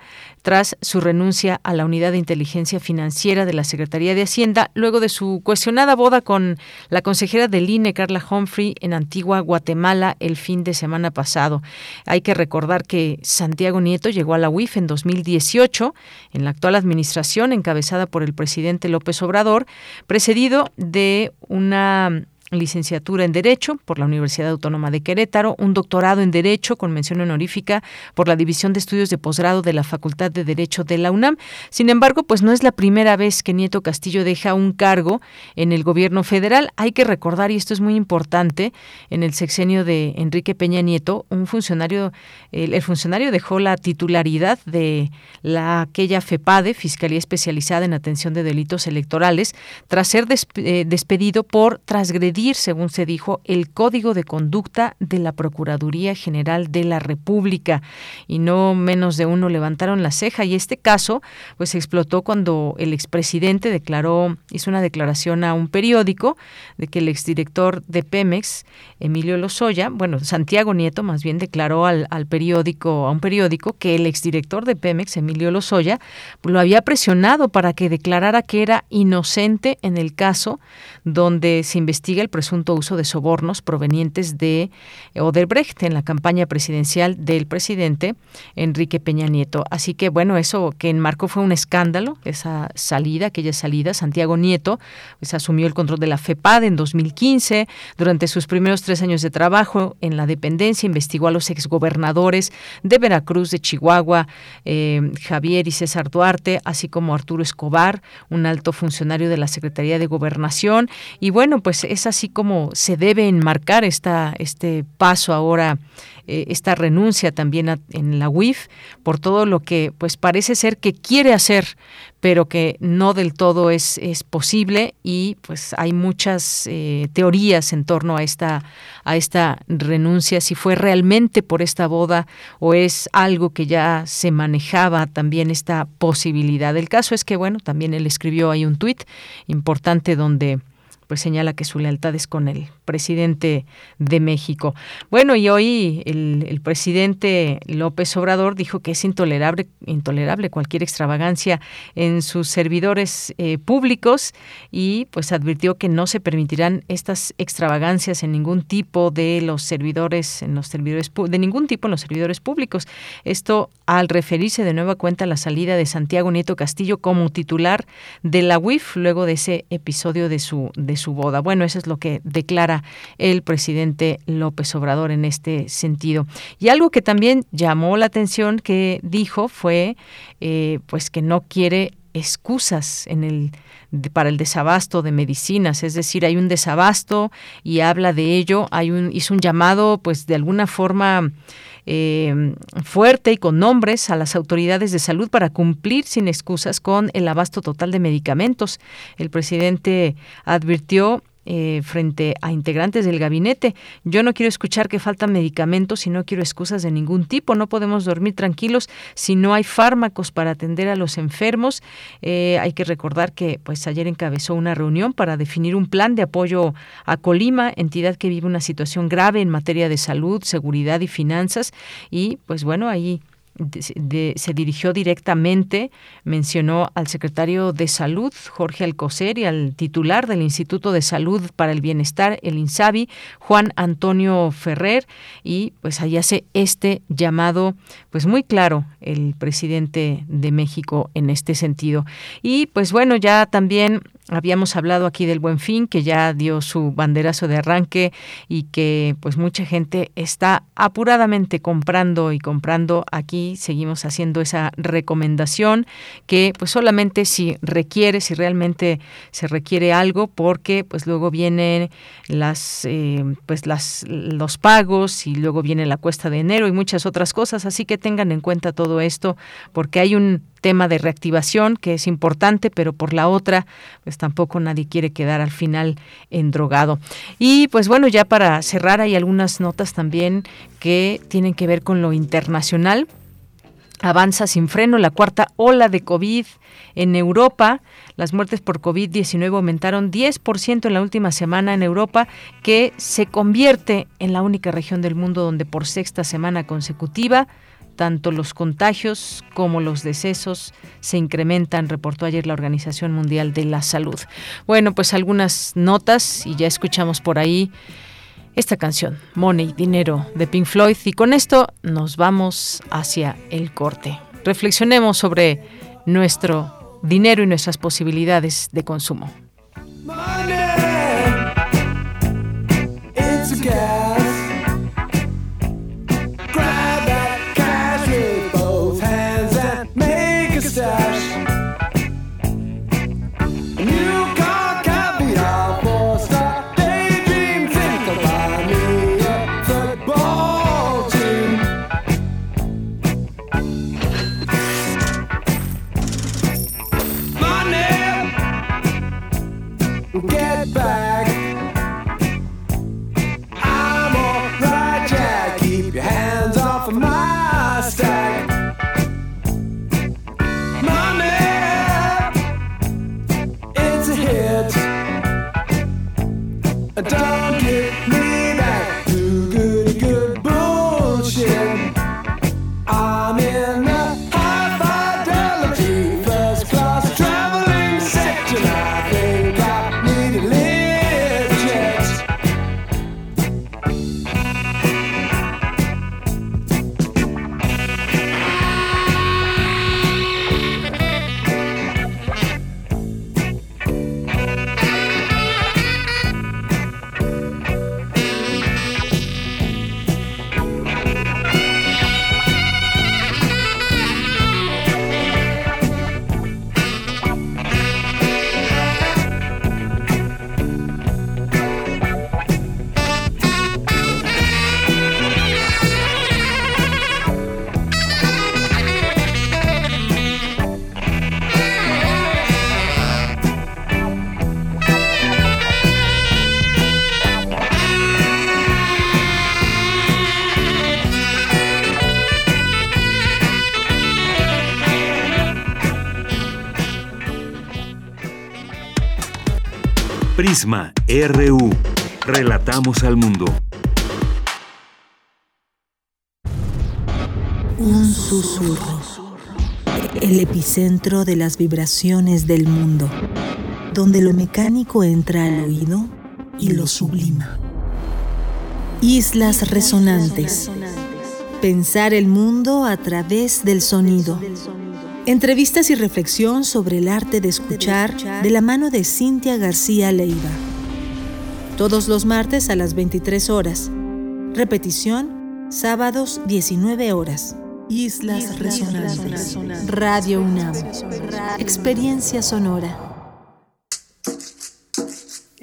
tras su renuncia a la unidad de inteligencia financiera de la Secretaría de Hacienda, luego de su cuestionada boda con la consejera del INE, Carla Humphrey, en Antigua Guatemala el fin de semana pasado. Hay que recordar que Santiago Nieto llegó a la UIF en 2018, en la actual administración encabezada por el presidente López Obrador, precedido de una licenciatura en Derecho por la Universidad Autónoma de Querétaro, un doctorado en Derecho con mención honorífica por la División de Estudios de Posgrado de la Facultad de Derecho de la UNAM. Sin embargo, pues no es la primera vez que Nieto Castillo deja un cargo en el gobierno federal. Hay que recordar, y esto es muy importante, en el sexenio de Enrique Peña Nieto, un funcionario, el, funcionario dejó la titularidad de la aquella FEPADE, Fiscalía Especializada en Atención de Delitos Electorales, tras ser eh, despedido por transgredir según se dijo, el código de conducta de la Procuraduría General de la República. Y no menos de uno levantaron la ceja. Y este caso, pues explotó cuando el expresidente declaró, hizo una declaración a un periódico de que el exdirector de Pemex, Emilio Lozoya, bueno, Santiago Nieto más bien declaró al, al periódico, a un periódico, que el exdirector de Pemex, Emilio Lozoya, lo había presionado para que declarara que era inocente en el caso donde se investiga el presunto uso de sobornos provenientes de Odebrecht en la campaña presidencial del presidente Enrique Peña Nieto. Así que bueno, eso que enmarcó fue un escándalo, esa salida, aquella salida. Santiago Nieto pues, asumió el control de la FEPAD en 2015. Durante sus primeros tres años de trabajo en la dependencia, investigó a los exgobernadores de Veracruz, de Chihuahua, eh, Javier y César Duarte, así como Arturo Escobar, un alto funcionario de la Secretaría de Gobernación. Y bueno, pues esas así como se debe enmarcar esta, este paso ahora, eh, esta renuncia también en la UIF, por todo lo que pues parece ser que quiere hacer, pero que no del todo es, es posible y pues hay muchas eh, teorías en torno a esta, a esta renuncia, si fue realmente por esta boda o es algo que ya se manejaba también esta posibilidad. El caso es que, bueno, también él escribió ahí un tuit importante donde pues señala que su lealtad es con el presidente de México. Bueno, y hoy el, presidente López Obrador dijo que es intolerable, intolerable cualquier extravagancia en sus servidores eh, públicos y pues advirtió que no se permitirán estas extravagancias en ningún tipo de los servidores, en los servidores de ningún tipo en los servidores públicos. Esto al referirse de nueva cuenta a la salida de Santiago Nieto Castillo como titular de la UIF luego de ese episodio de su de su boda. Bueno, eso es lo que declara el presidente López Obrador en este sentido. Y algo que también llamó la atención que dijo fue eh, pues que no quiere excusas para el desabasto de medicinas, es decir, hay un desabasto y habla de ello, hay un hizo un llamado pues de alguna forma eh, fuerte y con nombres a las autoridades de salud para cumplir sin excusas con el abasto total de medicamentos. El presidente advirtió eh, frente a integrantes del gabinete. Yo no quiero escuchar que faltan medicamentos y no quiero excusas de ningún tipo. No podemos dormir tranquilos si no hay fármacos para atender a los enfermos. Eh, hay que recordar que pues ayer encabezó una reunión para definir un plan de apoyo a Colima, entidad que vive una situación grave en materia de salud, seguridad y finanzas. Y pues bueno, ahí se dirigió directamente, mencionó al secretario de Salud, Jorge Alcocer, y al titular del Instituto de Salud para el Bienestar, el INSABI, Juan Antonio Ferrer, y pues ahí hace este llamado, pues muy claro, el presidente de México en este sentido. Y pues bueno, ya también Habíamos hablado aquí del Buen Fin, que ya dio su banderazo de arranque y que pues mucha gente está apuradamente comprando y comprando. Aquí seguimos haciendo esa recomendación que pues solamente si requiere, si realmente se requiere algo, porque pues luego vienen las eh, pues las los pagos y luego viene la cuesta de enero y muchas otras cosas. Así que tengan en cuenta todo esto porque hay un tema de reactivación que es importante, pero por la otra, pues tampoco nadie quiere quedar al final en drogado. Y pues bueno, ya para cerrar hay algunas notas también que tienen que ver con lo internacional. Avanza sin freno la cuarta ola de COVID en Europa. Las muertes por COVID-19 aumentaron 10% en la última semana en Europa, que se convierte en la única región del mundo donde por sexta semana consecutiva tanto los contagios como los decesos se incrementan, reportó ayer la Organización Mundial de la Salud. Bueno, pues algunas notas y ya escuchamos por ahí esta canción, Money, Dinero, de Pink Floyd. Y con esto nos vamos hacia el corte. Reflexionemos sobre nuestro dinero y nuestras posibilidades de consumo. RU. Relatamos al mundo. Un susurro. El epicentro de las vibraciones del mundo, donde lo mecánico entra al oído y lo sublima. Islas resonantes. Pensar el mundo a través del sonido. Entrevistas y reflexión sobre el arte de escuchar de la mano de Cintia García Leiva. Todos los martes a las 23 horas. Repetición, sábados 19 horas. Islas, Resonantes. Radio UNAM. Experiencia sonora.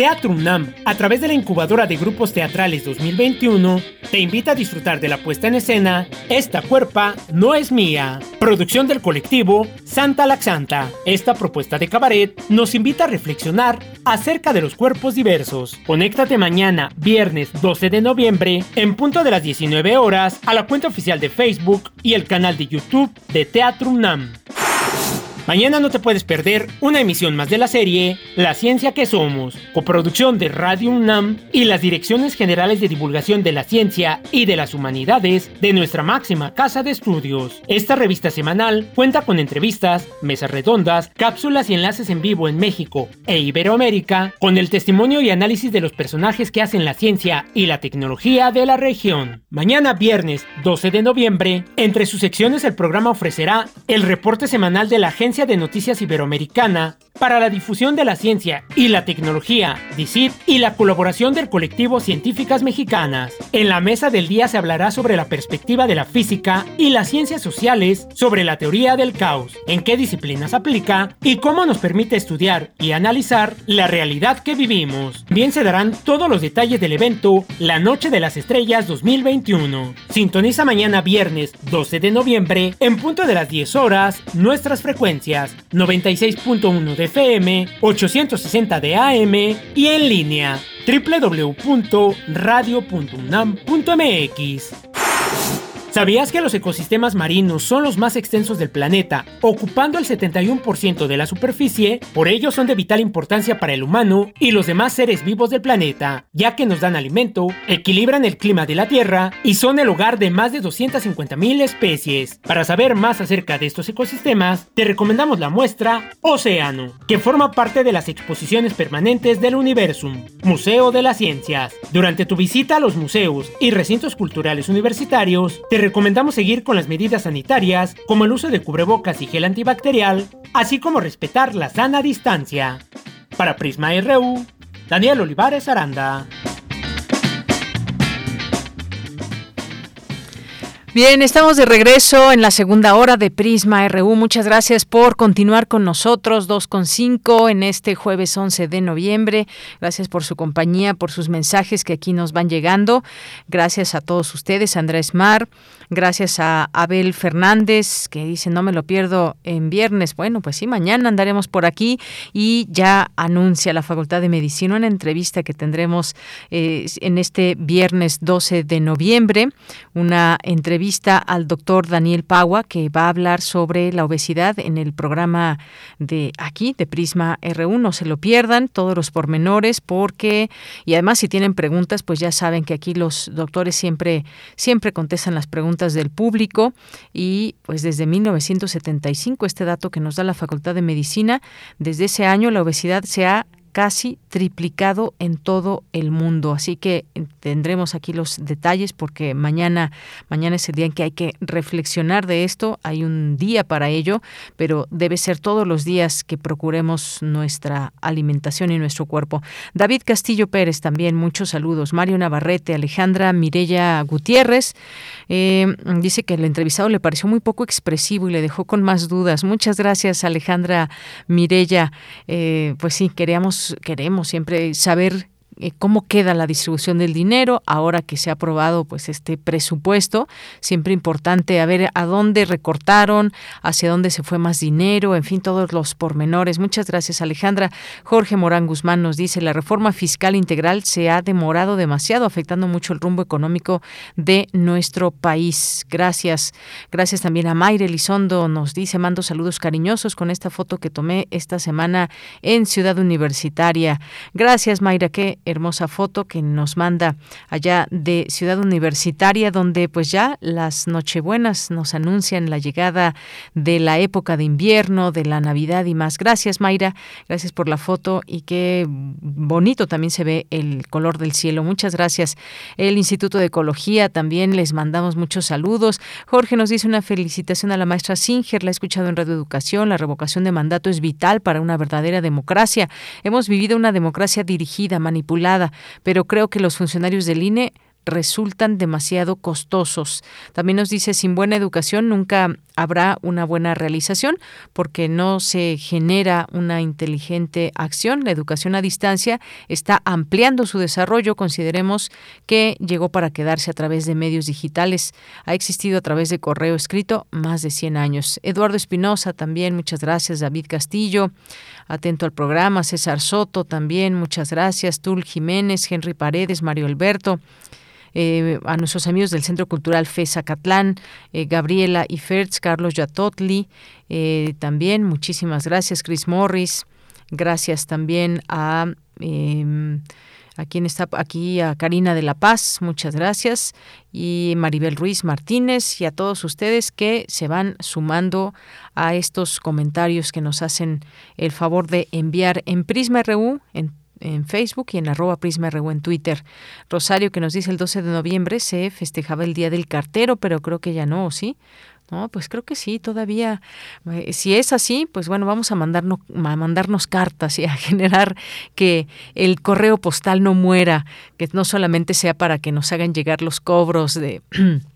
Teatro UNAM, a través de la incubadora de grupos teatrales 2021, te invita a disfrutar de la puesta en escena Esta cuerpa no es mía, producción del colectivo Santa Laxanta. Esta propuesta de cabaret nos invita a reflexionar acerca de los cuerpos diversos. Conéctate mañana, viernes 12 de noviembre, en punto de las 19 horas, a la cuenta oficial de Facebook y el canal de YouTube de Teatro UNAM. Mañana no te puedes perder una emisión más de la serie La Ciencia que Somos, coproducción de Radio UNAM y las Direcciones Generales de Divulgación de la Ciencia y de las Humanidades de nuestra máxima casa de estudios. Esta revista semanal cuenta con entrevistas, mesas redondas, cápsulas y enlaces en vivo en México e Iberoamérica, con el testimonio y análisis de los personajes que hacen la ciencia y la tecnología de la región. Mañana viernes 12 de noviembre, entre sus secciones el programa ofrecerá el reporte semanal de la Agencia de Noticias Iberoamericana para la difusión de la ciencia y la tecnología, DICIT, y la colaboración del colectivo Científicas Mexicanas. En la mesa del día se hablará sobre la perspectiva de la física y las ciencias sociales sobre la teoría del caos, en qué disciplinas aplica y cómo nos permite estudiar y analizar la realidad que vivimos. Bien se darán todos los detalles del evento La Noche de las Estrellas 2021. Sintoniza mañana viernes 12 de noviembre en punto de las 10 horas nuestras frecuencias 96.1 de FM, 860 de AM y en línea www.radio.unam.mx. ¿Sabías que los ecosistemas marinos son los más extensos del planeta, ocupando el 71% de la superficie? Por ello son de vital importancia para el humano y los demás seres vivos del planeta, ya que nos dan alimento, equilibran el clima de la Tierra y son el hogar de más de 250.000 especies. Para saber más acerca de estos ecosistemas, te recomendamos la muestra Océano, que forma parte de las exposiciones permanentes del Universum, Museo de las Ciencias. Durante tu visita a los museos y recintos culturales universitarios, te recomendamos seguir con las medidas sanitarias como el uso de cubrebocas y gel antibacterial, así como respetar la sana distancia. Para Prisma RU, Daniel Olivares Aranda. Bien, estamos de regreso en la segunda hora de Prisma RU. Muchas gracias por continuar con nosotros, 2.5 en este jueves 11 de noviembre. Gracias por su compañía, por sus mensajes que aquí nos van llegando. Gracias a todos ustedes, Andrés Mar. Gracias a Abel Fernández, que dice, no me lo pierdo en viernes. Bueno, pues sí, mañana andaremos por aquí y ya anuncia la Facultad de Medicina una entrevista que tendremos eh, en este viernes 12 de noviembre, una entrevista al doctor Daniel Pagua, que va a hablar sobre la obesidad en el programa de aquí, de Prisma R1. No se lo pierdan, todos los pormenores, porque, y además si tienen preguntas, pues ya saben que aquí los doctores siempre, siempre contestan las preguntas del público y pues desde 1975 este dato que nos da la Facultad de Medicina, desde ese año la obesidad se ha casi triplicado en todo el mundo. Así que tendremos aquí los detalles porque mañana, mañana es el día en que hay que reflexionar de esto. Hay un día para ello, pero debe ser todos los días que procuremos nuestra alimentación y nuestro cuerpo. David Castillo Pérez también, muchos saludos. Mario Navarrete, Alejandra Mirella Gutiérrez, eh, dice que el entrevistado le pareció muy poco expresivo y le dejó con más dudas. Muchas gracias, Alejandra Mirella. Eh, pues sí, queríamos, queremos siempre saber eh, cómo queda la distribución del dinero ahora que se ha aprobado pues este presupuesto. Siempre importante a ver a dónde recortaron, hacia dónde se fue más dinero, en fin, todos los pormenores. Muchas gracias, Alejandra. Jorge Morán Guzmán nos dice, la reforma fiscal integral se ha demorado demasiado, afectando mucho el rumbo económico de nuestro país. Gracias. Gracias también a Mayre Elizondo, nos dice, mando saludos cariñosos con esta foto que tomé esta semana en Ciudad Universitaria. Gracias, Mayra, qué hermosa foto que nos manda allá de Ciudad Universitaria, donde pues ya las Nochebuenas nos anuncian la llegada de la época de invierno, de la Navidad y más. Gracias, Mayra. Gracias por la foto y qué bonito también se ve el color del cielo. Muchas gracias. El Instituto de Ecología también les mandamos muchos saludos. Jorge nos dice una felicitación a la maestra Singer, la he escuchado en Radio Educación. La revocación de mandato es vital para una verdadera democracia. Hemos vivido una democracia dirigida, manipulada, pero creo que los funcionarios del INE resultan demasiado costosos. También nos dice, sin buena educación nunca habrá una buena realización porque no se genera una inteligente acción. La educación a distancia está ampliando su desarrollo. Consideremos que llegó para quedarse a través de medios digitales. Ha existido a través de correo escrito más de 100 años. Eduardo Espinosa también, muchas gracias. David Castillo, atento al programa. César Soto también, muchas gracias. Tul Jiménez, Henry Paredes, Mario Alberto. Eh, a nuestros amigos del Centro Cultural FESA Catlán, eh, Gabriela Ifertz, Carlos Yatotli, eh, también muchísimas gracias, Chris Morris, gracias también a... Em, a quien está aquí, a Karina de la Paz, muchas gracias, y Maribel Ruiz Martínez y a todos ustedes que se van sumando a estos comentarios que nos hacen el favor de enviar en Prisma RU, en en Facebook y en arroba Prisma en Twitter. Rosario que nos dice el 12 de noviembre se festejaba el Día del Cartero, pero creo que ya no, ¿sí? No, pues creo que sí, todavía. Eh, si es así, pues bueno, vamos a mandarnos, a mandarnos cartas y a generar que el correo postal no muera, que no solamente sea para que nos hagan llegar los cobros de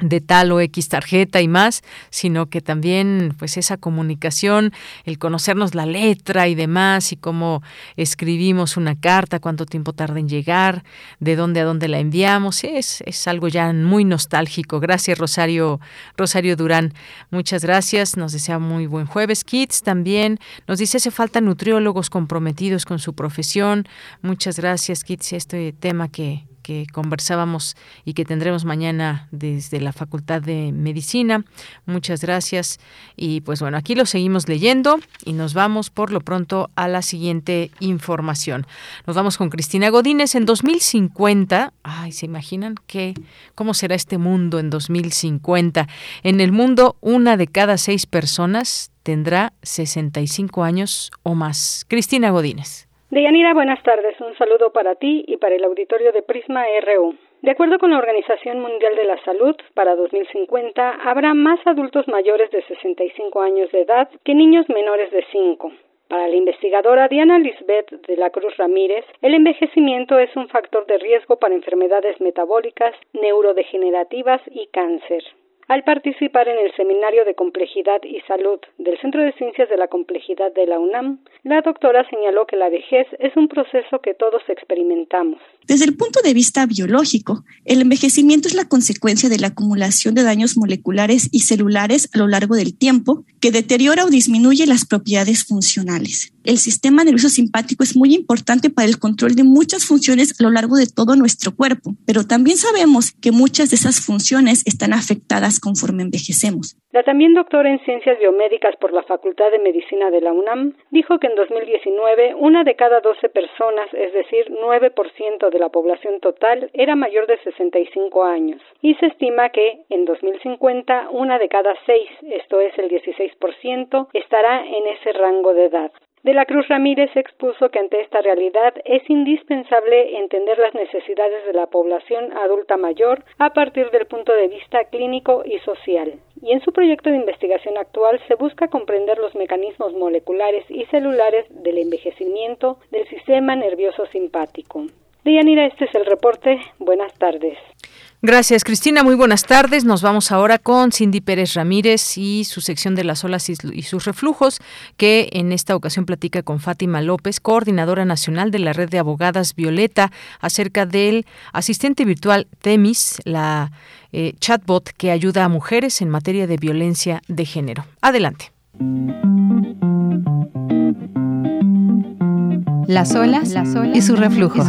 de tal o X tarjeta y más, sino que también pues esa comunicación, el conocernos la letra y demás y cómo escribimos una carta, cuánto tiempo tarda en llegar, de dónde a dónde la enviamos, es, es algo ya muy nostálgico. Gracias Rosario, Rosario Durán, muchas gracias, nos desea muy buen jueves. Kids también nos dice hace falta nutriólogos comprometidos con su profesión. Muchas gracias Kids, este tema que, que conversábamos y que tendremos mañana desde la Facultad de Medicina. Muchas gracias. Y pues bueno, aquí lo seguimos leyendo y nos vamos por lo pronto a la siguiente información. Nos vamos con Cristina Godínez. En 2050, ay, ¿se imaginan qué, cómo será este mundo en 2050? En el mundo, una de cada seis personas tendrá 65 años o más. Cristina Godínez. Deyanira, buenas tardes. Un saludo para ti y para el auditorio de Prisma RU. De acuerdo con la Organización Mundial de la Salud, para 2050 habrá más adultos mayores de 65 años de edad que niños menores de 5. Para la investigadora Diana Lisbeth de la Cruz Ramírez, el envejecimiento es un factor de riesgo para enfermedades metabólicas, neurodegenerativas y cáncer. Al participar en el Seminario de Complejidad y Salud del Centro de Ciencias de la Complejidad de la UNAM, la doctora señaló que la vejez es un proceso que todos experimentamos. Desde el punto de vista biológico, el envejecimiento es la consecuencia de la acumulación de daños moleculares y celulares a lo largo del tiempo que deteriora o disminuye las propiedades funcionales. El sistema nervioso simpático es muy importante para el control de muchas funciones a lo largo de todo nuestro cuerpo, pero también sabemos que muchas de esas funciones están afectadas conforme envejecemos. La también doctora en ciencias biomédicas por la Facultad de Medicina de la UNAM dijo que en 2019 una de cada 12 personas, es decir, 9% de la población total, era mayor de 65 años y se estima que en 2050 una de cada 6, esto es el 16%, estará en ese rango de edad. De la Cruz Ramírez expuso que ante esta realidad es indispensable entender las necesidades de la población adulta mayor a partir del punto de vista clínico y social. Y en su proyecto de investigación actual se busca comprender los mecanismos moleculares y celulares del envejecimiento del sistema nervioso simpático. Deyanira, este es el reporte. Buenas tardes. Gracias, Cristina. Muy buenas tardes. Nos vamos ahora con Cindy Pérez Ramírez y su sección de las olas y sus reflujos, que en esta ocasión platica con Fátima López, coordinadora nacional de la red de abogadas Violeta, acerca del asistente virtual Temis, la eh, chatbot que ayuda a mujeres en materia de violencia de género. Adelante. Las olas, y sus reflujos.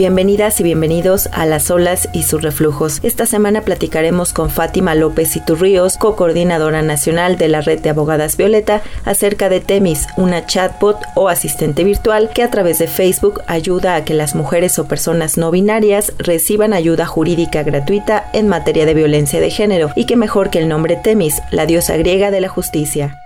Bienvenidas y bienvenidos a Las Olas y sus reflujos. Esta semana platicaremos con Fátima López Iturríos, co-coordinadora nacional de la red de abogadas Violeta, acerca de Temis, una chatbot o asistente virtual que a través de Facebook ayuda a que las mujeres o personas no binarias reciban ayuda jurídica gratuita en materia de violencia de género y que mejor que el nombre Temis, la diosa griega de la justicia.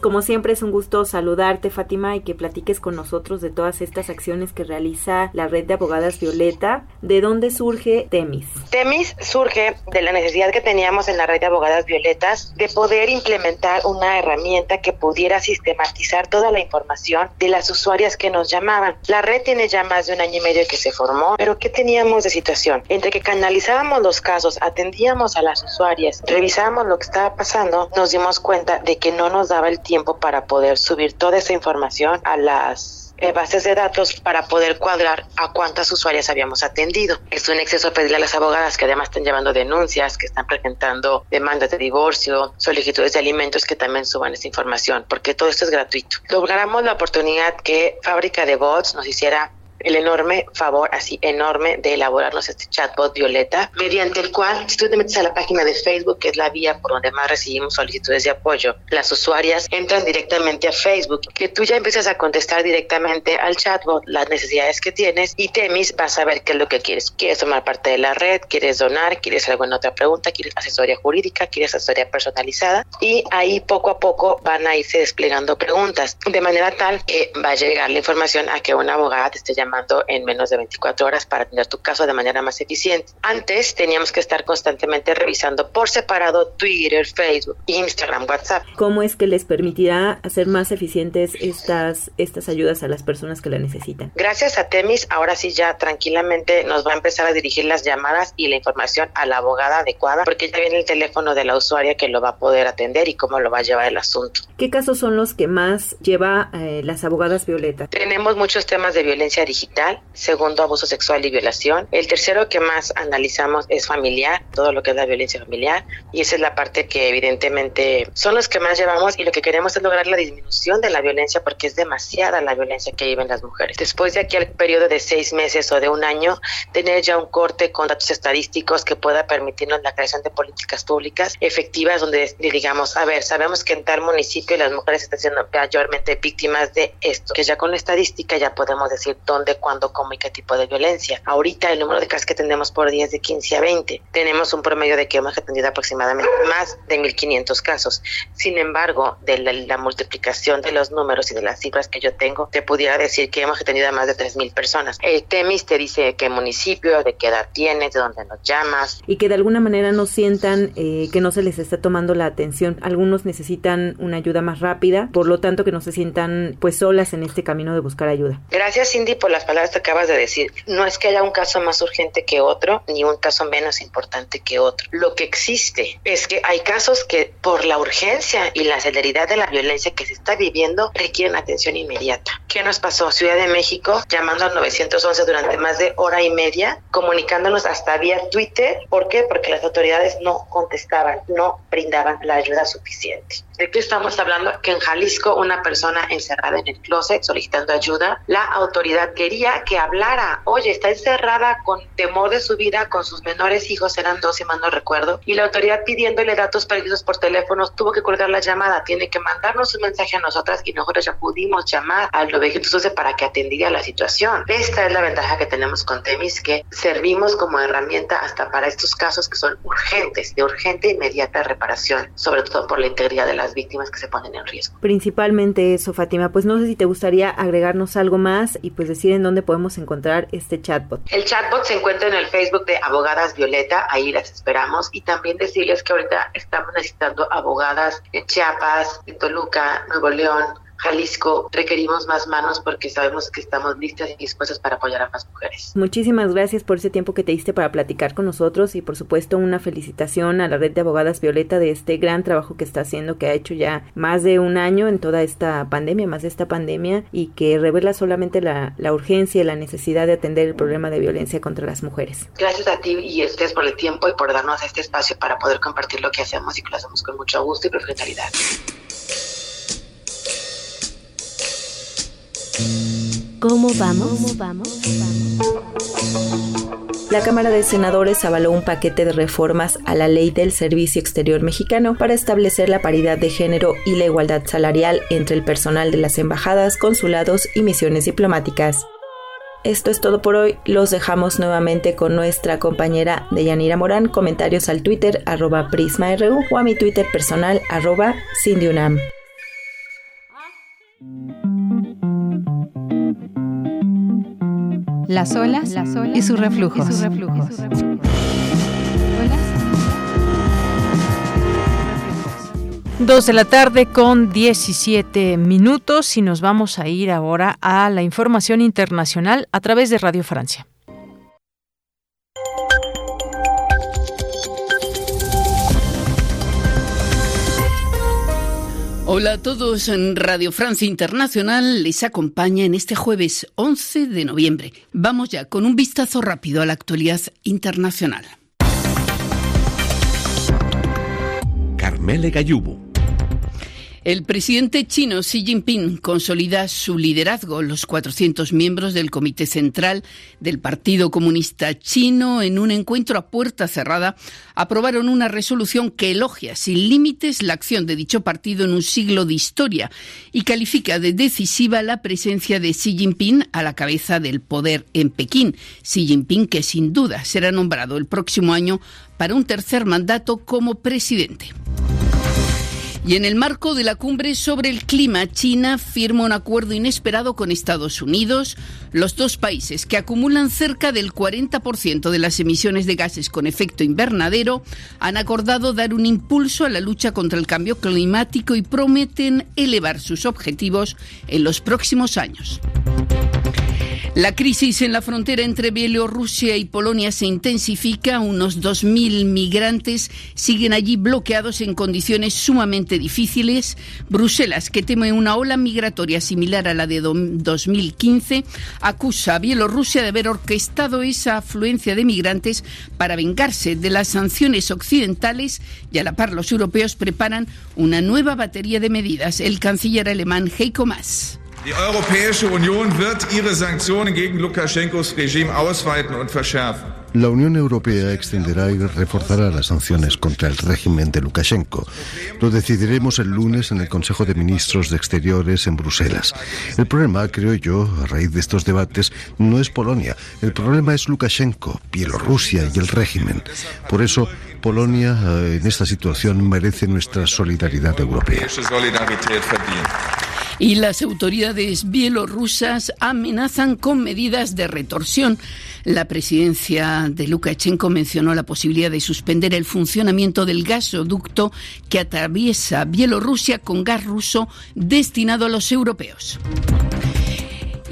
Como siempre es un gusto saludarte, Fátima, y que platiques con nosotros de todas estas acciones que realiza la red de abogadas Violeta. ¿De dónde surge Temis? Temis surge de la necesidad que teníamos en la red de abogadas Violetas de poder implementar una herramienta que pudiera sistematizar toda la información de las usuarias que nos llamaban. La red tiene ya más de un año y medio que se formó, pero ¿qué teníamos de situación? Entre que canalizábamos los casos, atendíamos a las usuarias, revisábamos lo que estaba pasando, nos dimos cuenta de que no nos daba el tiempo tiempo para poder subir toda esa información a las eh, bases de datos para poder cuadrar a cuántas usuarias habíamos atendido. Es un exceso pedirle a las abogadas que además están llevando denuncias, que están presentando demandas de divorcio, solicitudes de alimentos que también suban esa información, porque todo esto es gratuito. Logramos la oportunidad que Fábrica de Bots nos hiciera el enorme favor, así enorme, de elaborarnos este chatbot Violeta, mediante el cual, si tú te metes a la página de Facebook, que es la vía por donde más recibimos solicitudes de apoyo, las usuarias entran directamente a Facebook, que tú ya empiezas a contestar directamente al chatbot las necesidades que tienes y Temis va a saber qué es lo que quieres. ¿Quieres tomar parte de la red? ¿Quieres donar? ¿Quieres alguna otra pregunta? ¿Quieres asesoría jurídica? ¿Quieres asesoría personalizada? Y ahí poco a poco van a irse desplegando preguntas, de manera tal que va a llegar la información a que una abogada te esté llamando en menos de 24 horas para atender tu caso de manera más eficiente. Antes teníamos que estar constantemente revisando por separado Twitter, Facebook, Instagram, WhatsApp. ¿Cómo es que les permitirá hacer más eficientes estas, estas ayudas a las personas que la necesitan? Gracias a Temis, ahora sí ya tranquilamente nos va a empezar a dirigir las llamadas y la información a la abogada adecuada, porque ya viene el teléfono de la usuaria que lo va a poder atender y cómo lo va a llevar el asunto. ¿Qué casos son los que más lleva eh, las abogadas Violeta? Tenemos muchos temas de violencia digital digital, segundo abuso sexual y violación. El tercero que más analizamos es familiar, todo lo que es la violencia familiar, y esa es la parte que evidentemente son los que más llevamos y lo que queremos es lograr la disminución de la violencia porque es demasiada la violencia que viven las mujeres. Después de aquí al periodo de seis meses o de un año, tener ya un corte con datos estadísticos que pueda permitirnos la creación de políticas públicas efectivas donde digamos, a ver, sabemos que en tal municipio las mujeres están siendo mayormente víctimas de esto, que ya con la estadística ya podemos decir dónde cuándo, cómo y qué tipo de violencia. Ahorita el número de casos que tenemos por día es de 15 a 20. Tenemos un promedio de que hemos atendido aproximadamente más de 1.500 casos. Sin embargo, de la, multiplicación de los números y de las cifras que yo tengo, te pudiera decir que hemos atendido a más de 3.000 personas. El TEMIS te dice qué municipio, de qué edad tienes, de dónde nos llamas. Y que de alguna manera no sientan eh, que no se les está tomando la atención. Algunos necesitan una ayuda más rápida, por lo tanto que no se sientan pues solas en este camino de buscar ayuda. Gracias Cindy por la palabras que acabas de decir. No es que haya un caso más urgente que otro, ni un caso menos importante que otro. Lo que existe es que hay casos que por la urgencia y la celeridad de la violencia que se está viviendo requieren atención inmediata. ¿Qué nos pasó? Ciudad de México llamando al 911 durante más de hora y media, comunicándonos hasta vía Twitter. ¿Por qué? Porque las autoridades no contestaban, no brindaban la ayuda suficiente. ¿De qué estamos hablando? Que en Jalisco una persona encerrada en el closet solicitando ayuda, la autoridad quería que hablara, oye, está encerrada con temor de su vida, con sus menores hijos, eran dos si mal no recuerdo, y la autoridad pidiéndole datos perdidos por teléfono, tuvo que colgar la llamada, tiene que mandarnos un mensaje a nosotras y nosotros ya pudimos llamar al 911 para que atendiera la situación. Esta es la ventaja que tenemos con Temis, que servimos como herramienta hasta para estos casos que son urgentes, de urgente e inmediata reparación, sobre todo por la integridad de las víctimas que se ponen en riesgo. Principalmente eso, Fátima. Pues no sé si te gustaría agregarnos algo más y pues decir en dónde podemos encontrar este chatbot. El chatbot se encuentra en el Facebook de Abogadas Violeta, ahí las esperamos. Y también decirles que ahorita estamos necesitando abogadas en Chiapas, en Toluca, Nuevo León, Jalisco requerimos más manos porque sabemos que estamos listas y dispuestas para apoyar a más mujeres. Muchísimas gracias por ese tiempo que te diste para platicar con nosotros y por supuesto una felicitación a la red de abogadas Violeta de este gran trabajo que está haciendo, que ha hecho ya más de un año en toda esta pandemia, más de esta pandemia y que revela solamente la, la urgencia y la necesidad de atender el problema de violencia contra las mujeres. Gracias a ti y a ustedes por el tiempo y por darnos este espacio para poder compartir lo que hacemos y que lo hacemos con mucho gusto y profesionalidad. ¿Cómo vamos? La Cámara de Senadores avaló un paquete de reformas a la ley del Servicio Exterior Mexicano para establecer la paridad de género y la igualdad salarial entre el personal de las embajadas, consulados y misiones diplomáticas. Esto es todo por hoy. Los dejamos nuevamente con nuestra compañera Deyanira Morán. Comentarios al Twitter arroba PrismaRU o a mi Twitter personal arroba Cindyunam. Las olas, y sus reflujos. Y sus reflujos. Dos de la tarde con 17 minutos y nos vamos a ir ahora a la información internacional a través de Radio Francia. Hola a todos, en Radio Francia Internacional les acompaña en este jueves 11 de noviembre. Vamos ya con un vistazo rápido a la actualidad internacional. Carmele Gallubo. El presidente chino Xi Jinping consolida su liderazgo. Los 400 miembros del Comité Central del Partido Comunista Chino, en un encuentro a puerta cerrada, aprobaron una resolución que elogia sin límites la acción de dicho partido en un siglo de historia y califica de decisiva la presencia de Xi Jinping a la cabeza del poder en Pekín. Xi Jinping, que sin duda será nombrado el próximo año para un tercer mandato como presidente. Y en el marco de la cumbre sobre el clima, China firma un acuerdo inesperado con Estados Unidos. Los dos países, que acumulan cerca del 40% de las emisiones de gases con efecto invernadero, han acordado dar un impulso a la lucha contra el cambio climático y prometen elevar sus objetivos en los próximos años. La crisis en la frontera entre Bielorrusia y Polonia se intensifica. Unos 2.000 migrantes siguen allí bloqueados en condiciones sumamente difíciles. Bruselas, que teme una ola migratoria similar a la de 2015, acusa a Bielorrusia de haber orquestado esa afluencia de migrantes para vengarse de las sanciones occidentales y a la par los europeos preparan una nueva batería de medidas. El canciller alemán Heiko Maas. Die Europäische Union wird ihre Sanktionen gegen Lukaschenkos Regime ausweiten und verschärfen. La Unión Europea extenderá y reforzará las sanciones contra el régimen de Lukashenko. Lo decidiremos el lunes en el Consejo de Ministros de Exteriores en Bruselas. El problema, creo yo, a raíz de estos debates, no es Polonia. El problema es Lukashenko, Bielorrusia y el régimen. Por eso, Polonia eh, en esta situación merece nuestra solidaridad europea. Y las autoridades bielorrusas amenazan con medidas de retorsión. La presidencia de Lukashenko mencionó la posibilidad de suspender el funcionamiento del gasoducto que atraviesa Bielorrusia con gas ruso destinado a los europeos.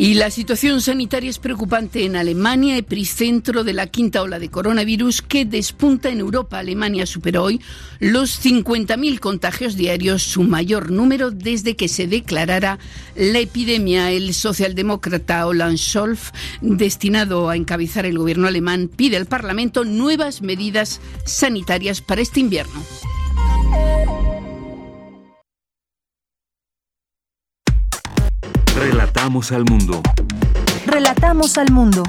Y la situación sanitaria es preocupante en Alemania, epicentro de la quinta ola de coronavirus que despunta en Europa. Alemania superó hoy los 50.000 contagios diarios, su mayor número desde que se declarara la epidemia. El socialdemócrata Olaf Scholz, destinado a encabezar el gobierno alemán, pide al Parlamento nuevas medidas sanitarias para este invierno. Relatamos al mundo. Relatamos al mundo.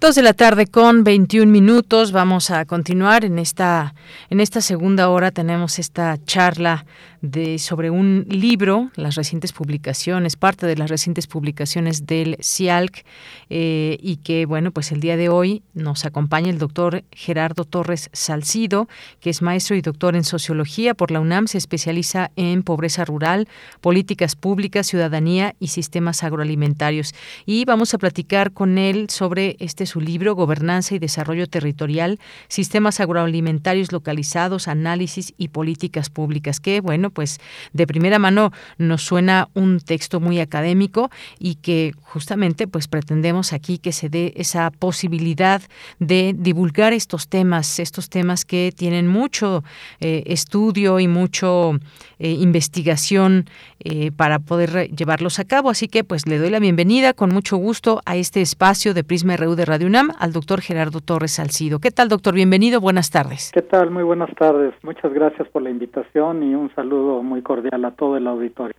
Dos de la tarde con 21 minutos. Vamos a continuar en esta en esta segunda hora. Tenemos esta charla de sobre un libro, las recientes publicaciones, parte de las recientes publicaciones del CIALC eh, y que bueno pues el día de hoy nos acompaña el doctor Gerardo Torres Salcido, que es maestro y doctor en sociología por la UNAM, se especializa en pobreza rural, políticas públicas, ciudadanía y sistemas agroalimentarios. Y vamos a platicar con él sobre este su libro Gobernanza y Desarrollo Territorial, Sistemas Agroalimentarios Localizados, Análisis y Políticas Públicas, que, bueno, pues de primera mano nos suena un texto muy académico y que justamente pues pretendemos aquí que se dé esa posibilidad de divulgar estos temas, estos temas que tienen mucho eh, estudio y mucho eh, investigación eh, para poder llevarlos a cabo. Así que pues le doy la bienvenida con mucho gusto a este espacio de Prisma RU de Radio UNAM al doctor Gerardo Torres Salcido. ¿Qué tal, doctor? Bienvenido, buenas tardes. ¿Qué tal? Muy buenas tardes. Muchas gracias por la invitación y un saludo muy cordial a todo el auditorio.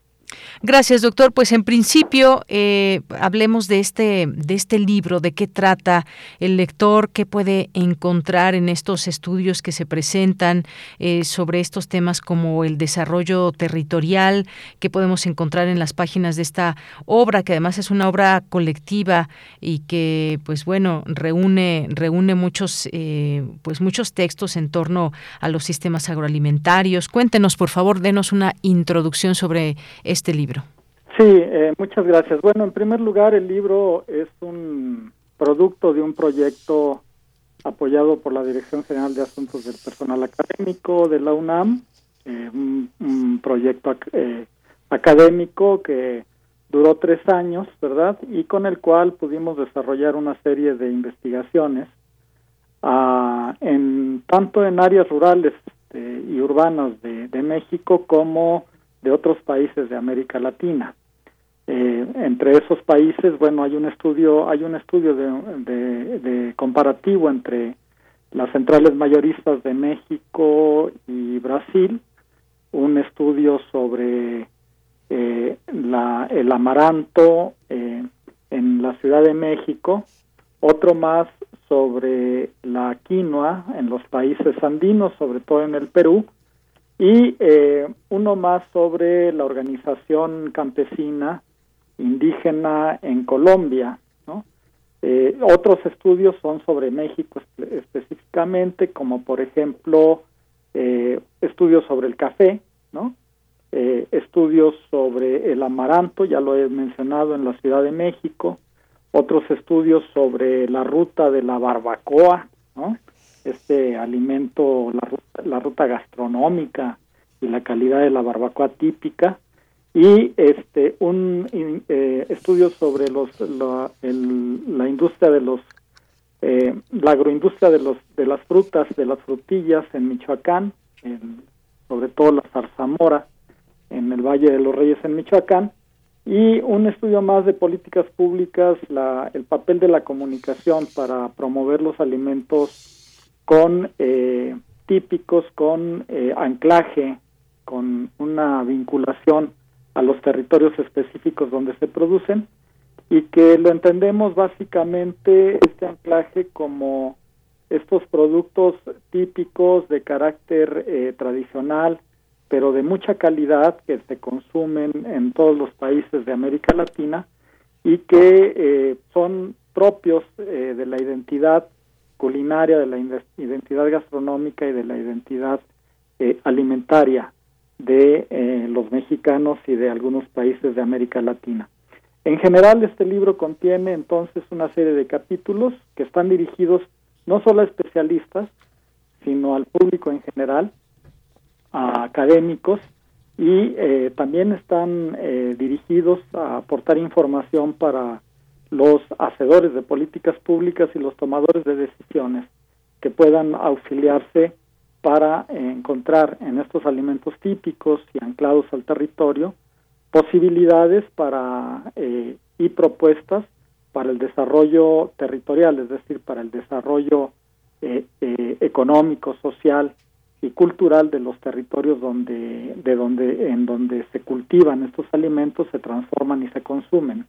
Gracias, doctor. Pues en principio eh, hablemos de este de este libro, de qué trata el lector, qué puede encontrar en estos estudios que se presentan eh, sobre estos temas como el desarrollo territorial, qué podemos encontrar en las páginas de esta obra, que además es una obra colectiva y que, pues bueno, reúne reúne muchos eh, pues muchos textos en torno a los sistemas agroalimentarios. Cuéntenos, por favor, denos una introducción sobre este libro. Sí, eh, muchas gracias. Bueno, en primer lugar, el libro es un producto de un proyecto apoyado por la Dirección General de Asuntos del Personal Académico de la UNAM, eh, un, proyecto eh, académico que duró tres años, ¿verdad? Y con el cual pudimos desarrollar una serie de investigaciones, ah, en tanto en áreas rurales este, y urbanas de, de México como de otros países de América Latina. Eh, entre esos países, bueno, hay un estudio, hay un estudio de, comparativo entre las centrales mayoristas de México y Brasil, un estudio sobre eh, la, el amaranto eh, en la Ciudad de México, otro más sobre la quinoa en los países andinos, sobre todo en el Perú, y uno más sobre la organización campesina indígena en Colombia. ¿no? Eh, otros estudios son sobre México específicamente, como por ejemplo eh, estudios sobre el café, ¿no? Eh, estudios sobre el amaranto, ya lo he mencionado en la Ciudad de México, otros estudios sobre la ruta de la barbacoa, ¿no? Este alimento, la ruta, la ruta gastronómica y la calidad de la barbacoa típica, y este un eh, estudio sobre los la, la industria de los eh, la agroindustria de los de las frutas de las frutillas en Michoacán sobre todo la zarzamora en el Valle de los Reyes en Michoacán. Y un estudio más de políticas públicas la, el papel de la comunicación para promover los alimentos con eh, típicos con eh, anclaje con una vinculación a los territorios específicos donde se producen y que lo entendemos básicamente este anclaje como estos productos típicos de carácter eh, tradicional, pero de mucha calidad que se consumen en todos los países de América Latina y que eh, son propios eh, de la identidad culinaria, de la identidad gastronómica y de la identidad alimentaria de eh, los mexicanos y de algunos países de América Latina. En general, este libro contiene entonces una serie de capítulos que están dirigidos no solo a especialistas, sino al público en general, a académicos, y eh, también están eh, dirigidos a aportar información para los hacedores de políticas públicas y los tomadores de decisiones que puedan auxiliarse para encontrar en estos alimentos típicos y anclados al territorio posibilidades para eh, y propuestas para el desarrollo territorial, es decir, para el desarrollo eh, eh, económico, social y cultural de los territorios donde, de donde, en donde se cultivan estos alimentos, se transforman y se consumen.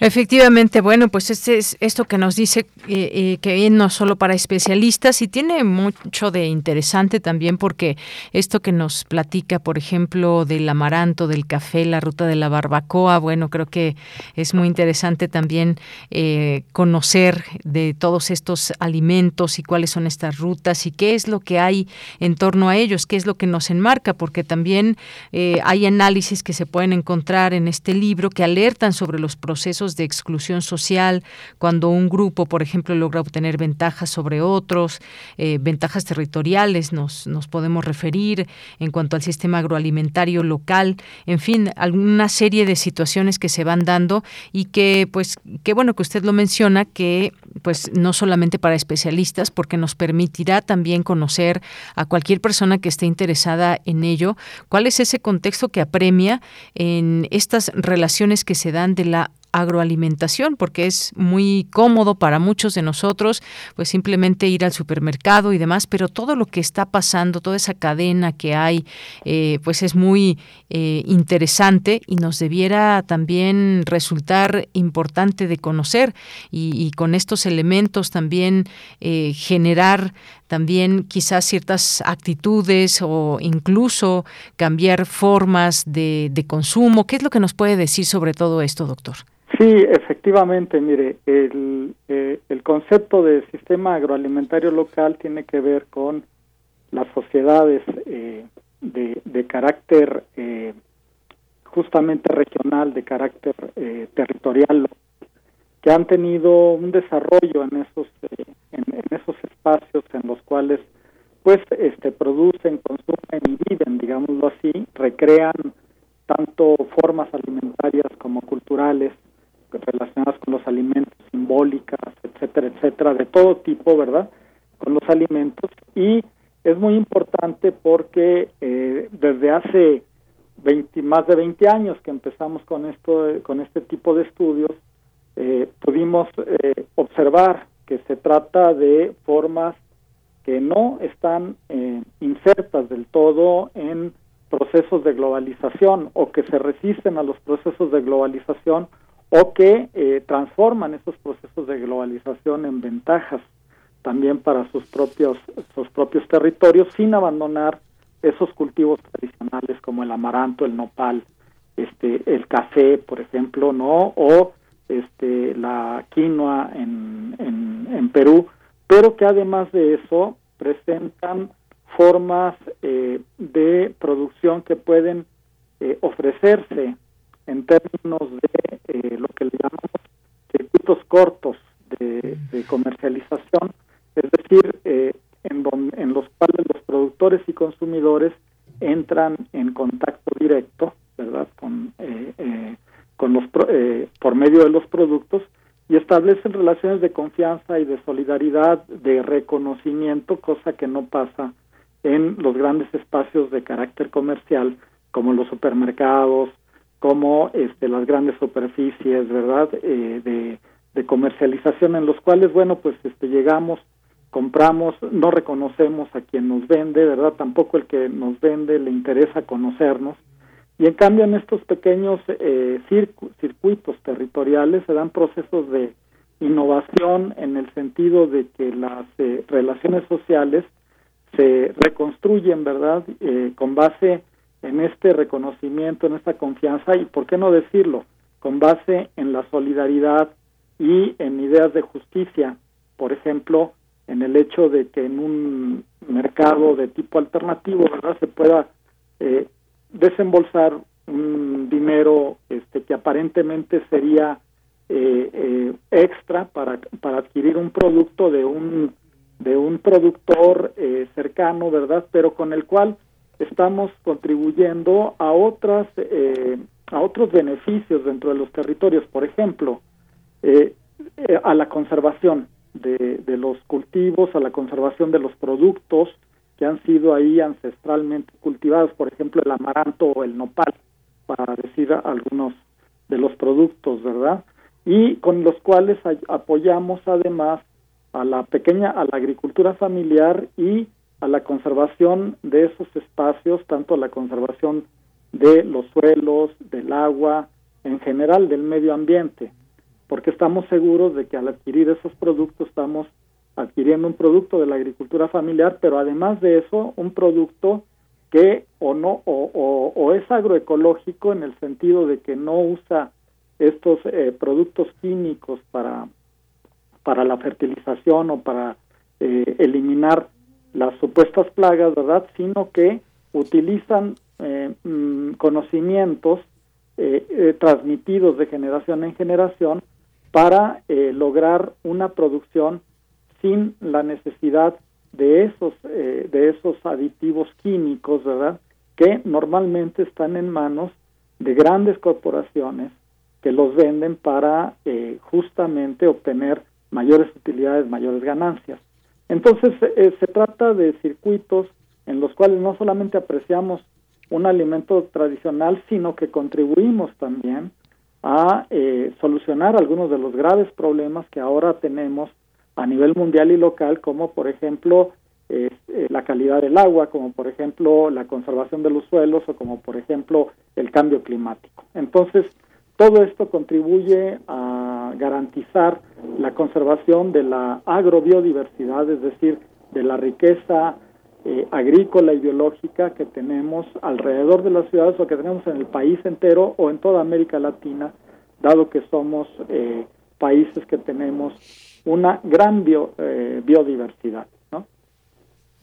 Efectivamente, bueno, pues este es esto que nos dice eh, eh, que no solo para especialistas y tiene mucho de interesante también porque esto que nos platica, por ejemplo, del amaranto, del café, la ruta de la barbacoa, bueno, creo que es muy interesante también eh, conocer de todos estos alimentos y cuáles son estas rutas y qué es lo que hay en torno a ellos, qué es lo que nos enmarca, porque también hay análisis que se pueden encontrar en este libro que alertan sobre los procesos de exclusión social, cuando un grupo, por ejemplo, logra obtener ventajas sobre otros, eh, ventajas territoriales nos, nos podemos referir en cuanto al sistema agroalimentario local, en fin, alguna serie de situaciones que se van dando y que, pues, qué bueno que usted lo menciona, que pues no solamente para especialistas, porque nos permitirá también conocer a cualquier persona que esté interesada en ello, cuál es ese contexto que apremia en estas relaciones que se dan de la agroalimentación, porque es muy cómodo para muchos de nosotros, pues simplemente ir al supermercado y demás, pero todo lo que está pasando, toda esa cadena que hay, eh, pues es muy eh, interesante y nos debiera también resultar importante de conocer y, con estos elementos también eh, generar también quizás ciertas actitudes o incluso cambiar formas de, de consumo. ¿Qué es lo que nos puede decir sobre todo esto, doctor? Sí, efectivamente, mire, el, eh, concepto de sistema agroalimentario local tiene que ver con las sociedades eh, de, carácter eh, justamente regional, de carácter territorial, que han tenido un desarrollo en esos en, esos espacios en los cuales pues este producen, consumen y viven, digámoslo así, recrean tanto formas alimentarias como culturales relacionadas con los alimentos, simbólicas, etcétera, etcétera, de todo tipo, ¿verdad? Con los alimentos y es muy importante porque eh, desde hace 20, más de 20 años que empezamos con esto, con este tipo de estudios, eh, pudimos eh, observar que se trata de formas que no están insertas del todo en procesos de globalización o que se resisten a los procesos de globalización o que eh, transforman esos procesos de globalización en ventajas también para sus propios sus propios territorios sin abandonar esos cultivos tradicionales como el amaranto, el nopal, este el café, por ejemplo, no o este la quinoa en, en, Perú, pero que además de eso presentan formas eh, de producción que pueden eh, ofrecerse en términos de eh, lo que le llamamos circuitos cortos de, comercialización, es decir, eh, en, en los cuales los productores y consumidores entran en contacto directo, ¿verdad?, con, eh, con los, por medio de los productos y establecen relaciones de confianza y de solidaridad, de reconocimiento, cosa que no pasa en los grandes espacios de carácter comercial como los supermercados, como este, las grandes superficies, ¿verdad?, eh, de, comercialización en los cuales, bueno, pues este, llegamos, compramos, no reconocemos a quien nos vende, ¿verdad?, tampoco el que nos vende le interesa conocernos, y en cambio en estos pequeños eh, circuitos territoriales se dan procesos de innovación en el sentido de que las eh, relaciones sociales se reconstruyen, ¿verdad?, con base en este reconocimiento, en esta confianza y, ¿por qué no decirlo?, con base en la solidaridad y en ideas de justicia, por ejemplo, en el hecho de que en un mercado de tipo alternativo, ¿verdad?, se pueda eh, desembolsar un dinero este, que aparentemente sería eh, eh, extra para, para adquirir un producto de un de un productor cercano, ¿verdad? Pero con el cual estamos contribuyendo a otras eh, a otros beneficios dentro de los territorios, por ejemplo, eh, eh, a la conservación de, de, los cultivos, a la conservación de los productos que han sido ahí ancestralmente cultivados, por ejemplo, el amaranto o el nopal, para decir algunos de los productos, ¿verdad? Y con los cuales apoyamos además a la pequeña, a la agricultura familiar y a la conservación de esos espacios, tanto a la conservación de los suelos, del agua, en general del medio ambiente. porque estamos seguros de que al adquirir esos productos estamos adquiriendo un producto de la agricultura familiar, pero además de eso, un producto que o no o, o, es agroecológico en el sentido de que no usa estos eh, productos químicos para para la fertilización o para eh, eliminar las supuestas plagas, ¿verdad? Sino que utilizan eh, mm, conocimientos transmitidos de generación en generación para lograr una producción sin la necesidad de esos eh, de esos aditivos químicos, ¿verdad? Que normalmente están en manos de grandes corporaciones que los venden para eh, justamente obtener mayores utilidades, mayores ganancias. Entonces eh, se trata de circuitos en los cuales no solamente apreciamos un alimento tradicional, sino que contribuimos también a solucionar algunos de los graves problemas que ahora tenemos a nivel mundial y local, como por ejemplo eh, la calidad del agua, como por ejemplo la conservación de los suelos o como por ejemplo el cambio climático. Entonces, todo esto contribuye a garantizar la conservación de la agrobiodiversidad, es decir, de la riqueza eh, agrícola y biológica que tenemos alrededor de las ciudades o que tenemos en el país entero o en toda América Latina, dado que somos eh, países que tenemos una gran eh, biodiversidad.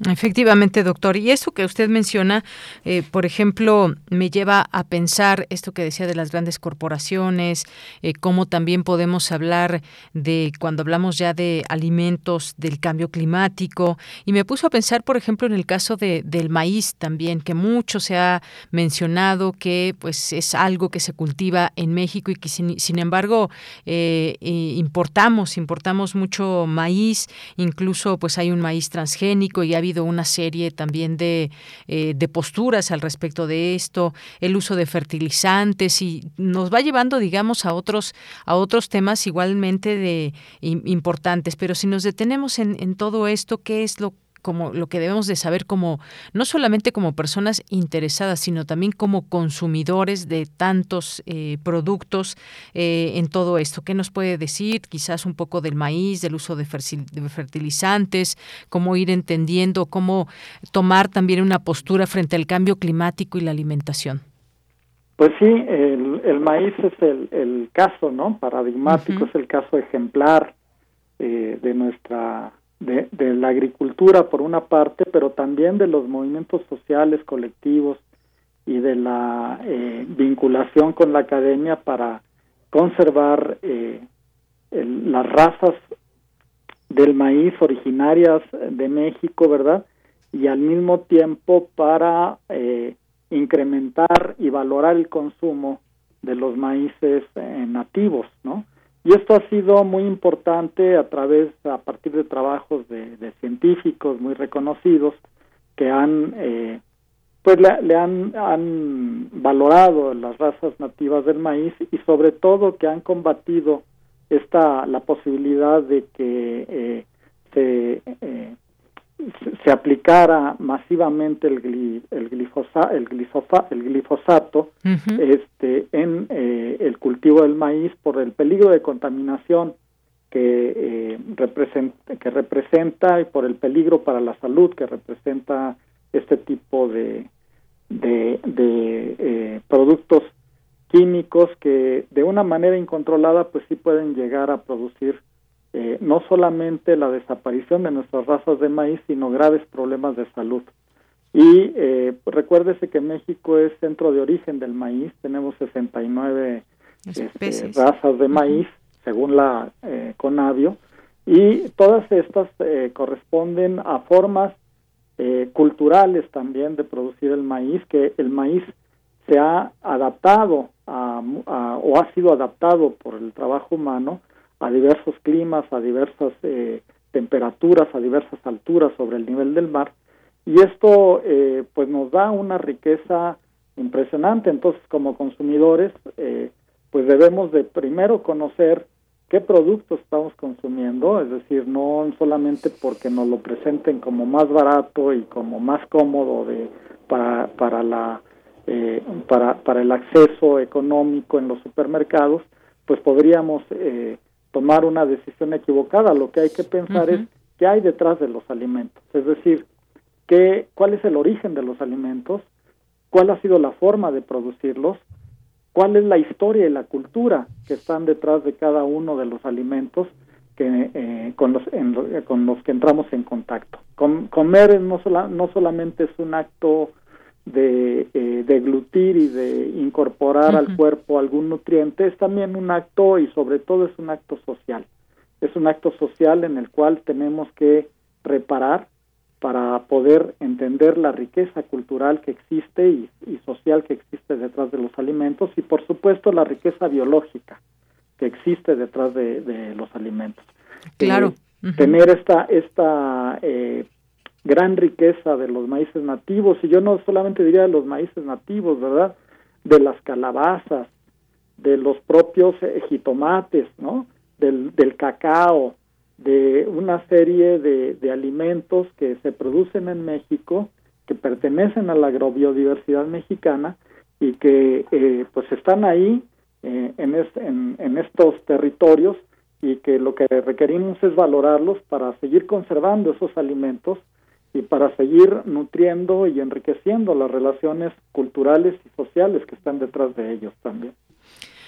Efectivamente, doctor. Y eso que usted menciona, eh, por ejemplo, me lleva a pensar esto que decía de las grandes corporaciones, eh, cómo también podemos hablar de cuando hablamos ya de alimentos, del cambio climático. Y me puso a pensar, por ejemplo, en el caso de, del maíz también, que mucho se ha mencionado que pues es algo que se cultiva en México y que sin, embargo eh, importamos, importamos mucho maíz, incluso pues hay un maíz transgénico y hay habido una serie también de, eh, de posturas al respecto de esto, el uso de fertilizantes y nos va llevando, digamos, a otros, a otros temas igualmente de importantes. Pero si nos detenemos en, en todo esto, ¿qué es lo como lo que debemos de saber como no solamente como personas interesadas, sino también como consumidores de tantos eh, productos eh, en todo esto. ¿Qué nos puede decir? Quizás un poco del maíz, del uso de, fertilizantes, cómo ir entendiendo, cómo tomar también una postura frente al cambio climático y la alimentación. Pues sí, el, maíz es el, caso, ¿no? Paradigmático, es el caso ejemplar eh, de nuestra de, la agricultura por una parte, pero también de los movimientos sociales colectivos y de la eh, vinculación con la academia para conservar eh, las razas del maíz originarias de México, ¿verdad? Y al mismo tiempo para eh, incrementar y valorar el consumo de los maíces nativos, ¿no? Y esto ha sido muy importante a través, a partir de trabajos de, científicos muy reconocidos que han, eh, pues le, han, han, valorado las razas nativas del maíz y sobre todo que han combatido esta la posibilidad de que eh, se eh, se aplicara masivamente el, el, glifosa, el, el glifosato este, en eh, el cultivo del maíz por el peligro de contaminación que, eh, representa, que representa y por el peligro para la salud que representa este tipo de, de, de eh, productos químicos que de una manera incontrolada pues sí pueden llegar a producir eh, no solamente la desaparición de nuestras razas de maíz, sino graves problemas de salud. Y eh, recuérdese que México es centro de origen del maíz, tenemos 69 este, razas de maíz, según la eh, Conavio, y todas estas eh, corresponden a formas culturales también de producir el maíz, que el maíz se ha adaptado a, o ha sido adaptado por el trabajo humano a diversos climas, a diversas eh, temperaturas, a diversas alturas sobre el nivel del mar y esto eh, pues nos da una riqueza impresionante. Entonces como consumidores eh, pues debemos de primero conocer qué productos estamos consumiendo, es decir, no solamente porque nos lo presenten como más barato y como más cómodo de para para la para, para el acceso económico en los supermercados, pues podríamos eh, tomar una decisión equivocada. Lo que hay que pensar es qué hay detrás de los alimentos, es decir, qué, cuál es el origen de los alimentos, cuál ha sido la forma de producirlos, cuál es la historia y la cultura que están detrás de cada uno de los alimentos que, eh, con, los, con los que entramos en contacto. comer no, no solamente es un acto de eh, deglutir y de incorporar al cuerpo algún nutriente, es también un acto y sobre todo es un acto social. Es un acto social en el cual tenemos que reparar para poder entender la riqueza cultural que existe y, social que existe detrás de los alimentos y por supuesto la riqueza biológica que existe detrás de, los alimentos. Claro. Eh, tener esta, esta eh, gran riqueza de los maíces nativos, y yo no solamente diría de los maíces nativos, ¿verdad? De las calabazas, de los propios eh, jitomates, ¿no? Del, del cacao, de una serie de, alimentos que se producen en México, que pertenecen a la agrobiodiversidad mexicana y que eh, pues están ahí eh, en, en estos territorios y que lo que requerimos es valorarlos para seguir conservando esos alimentos y para seguir nutriendo y enriqueciendo las relaciones culturales y sociales que están detrás de ellos también.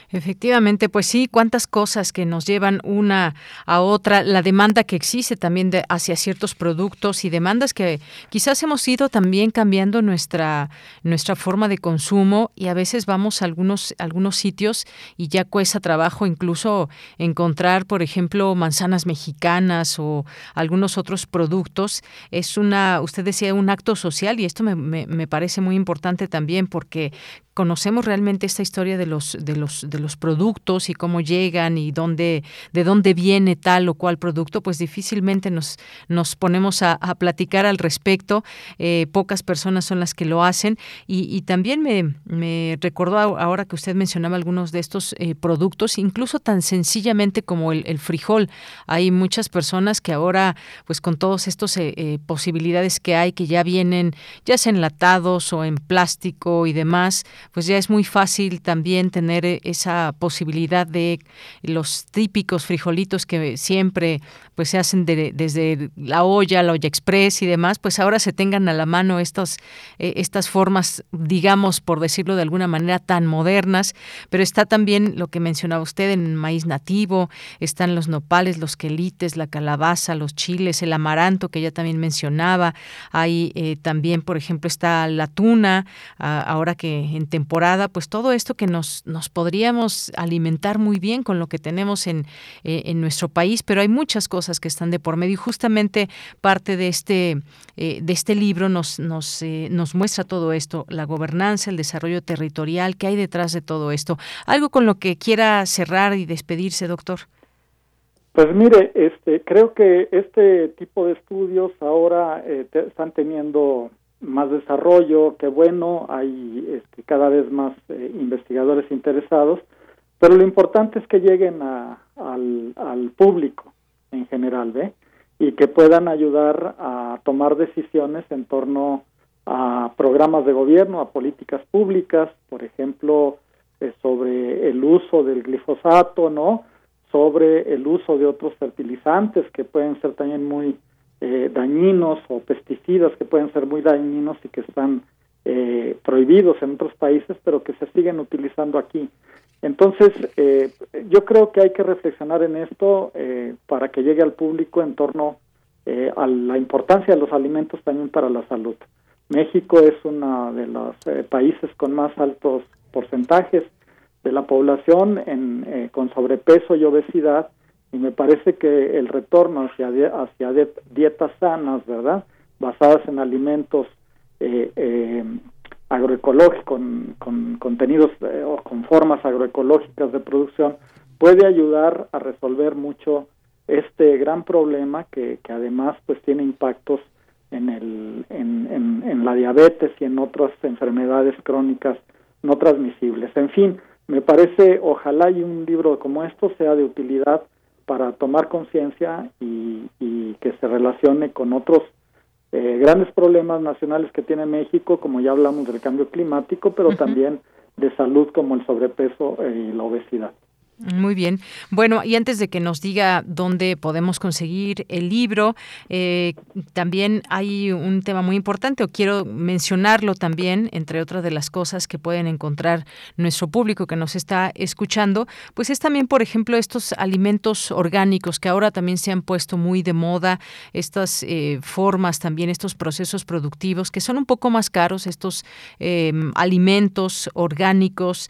Efectivamente, pues sí, cuántas cosas que nos llevan una a otra, la demanda que existe también de, hacia ciertos productos y demandas que quizás hemos ido también cambiando nuestra nuestra forma de consumo y a veces vamos a algunos algunos sitios y ya cuesta trabajo incluso encontrar, por ejemplo, manzanas mexicanas o algunos otros productos. Es una, usted decía, un acto social y esto me, me parece muy importante también porque conocemos realmente esta historia de los de los de los productos y cómo llegan y dónde de dónde viene tal o cual producto pues difícilmente nos nos ponemos a, platicar al respecto. Eh, pocas personas son las que lo hacen. Y, también me, me, recordó ahora que usted mencionaba algunos de estos eh, productos incluso tan sencillamente como el, frijol. Hay muchas personas que ahora pues con todos estos eh, posibilidades que hay que ya vienen ya sea enlatados o en plástico y demás pues ya es muy fácil también tener eh, esa posibilidad de los típicos frijolitos que siempre pues se hacen desde la olla, la olla express y demás, pues ahora se tengan a la mano estas, eh, estas formas, digamos, por decirlo de alguna manera, tan modernas, pero está también lo que mencionaba usted en maíz nativo, están los nopales, los quelites, la calabaza, los chiles, el amaranto que ya también mencionaba, hay eh, también, por ejemplo, está la tuna, ahora que en temporada, pues todo esto que nos, nos podríamos alimentar muy bien con lo que tenemos en, eh, en nuestro país, pero hay muchas cosas que están de por medio. Y justamente parte de este, eh, de este libro nos, nos, eh, nos muestra todo esto, la gobernanza, el desarrollo territorial, qué hay detrás de todo esto. Algo con lo que quiera cerrar y despedirse, doctor. Pues mire, este, creo que este tipo de estudios ahora eh, están teniendo más desarrollo, que bueno, hay este, cada vez más investigadores interesados, pero lo importante es que lleguen a, al, al público, en general, ¿ve? Y que puedan ayudar a tomar decisiones en torno a programas de gobierno, a políticas públicas, por ejemplo, eh, sobre el uso del glifosato, ¿no? Sobre el uso de otros fertilizantes que pueden ser también muy eh, dañinos o pesticidas que pueden ser muy dañinos y que están eh, prohibidos en otros países, pero que se siguen utilizando aquí. Entonces, eh, yo creo que hay que reflexionar en esto eh, para que llegue al público en torno eh, a la importancia de los alimentos también para la salud. México es uno de los países con más altos porcentajes de la población en, con sobrepeso y obesidad y me parece que el retorno hacia, hacia dietas sanas, ¿verdad? Basadas en alimentos eh, agroecológico, con, con contenidos eh, o con formas agroecológicas de producción, puede ayudar a resolver mucho este gran problema que, que además pues tiene impactos en, el, en, en, la diabetes y en otras enfermedades crónicas no transmisibles. En fin, me parece, ojalá y un libro como esto sea de utilidad para tomar conciencia y, y que se relacione con otros eh, grandes problemas nacionales que tiene México, como ya hablamos del cambio climático, pero también de salud como el sobrepeso y la obesidad. Muy bien. Bueno, y antes de que nos diga dónde podemos conseguir el libro, eh, también hay un tema muy importante, o quiero mencionarlo también, entre otras de las cosas que pueden encontrar nuestro público que nos está escuchando, pues es también, por ejemplo, estos alimentos orgánicos que ahora también se han puesto muy de moda, estas eh, formas también, estos procesos productivos que son un poco más caros, estos eh, alimentos orgánicos,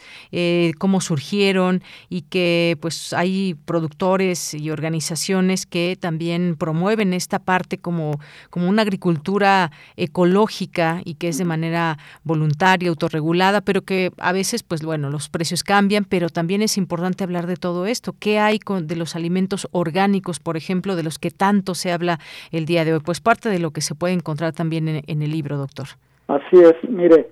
cómo surgieron y que pues hay productores y organizaciones que también promueven esta parte como, como una agricultura ecológica y que es de manera voluntaria, autorregulada, pero que a veces, pues bueno, los precios cambian, pero también es importante hablar de todo esto. ¿Qué hay con, de los alimentos orgánicos, por ejemplo, de los que tanto se habla el día de hoy? Pues parte de lo que se puede encontrar también en, el libro, doctor. Así es, mire,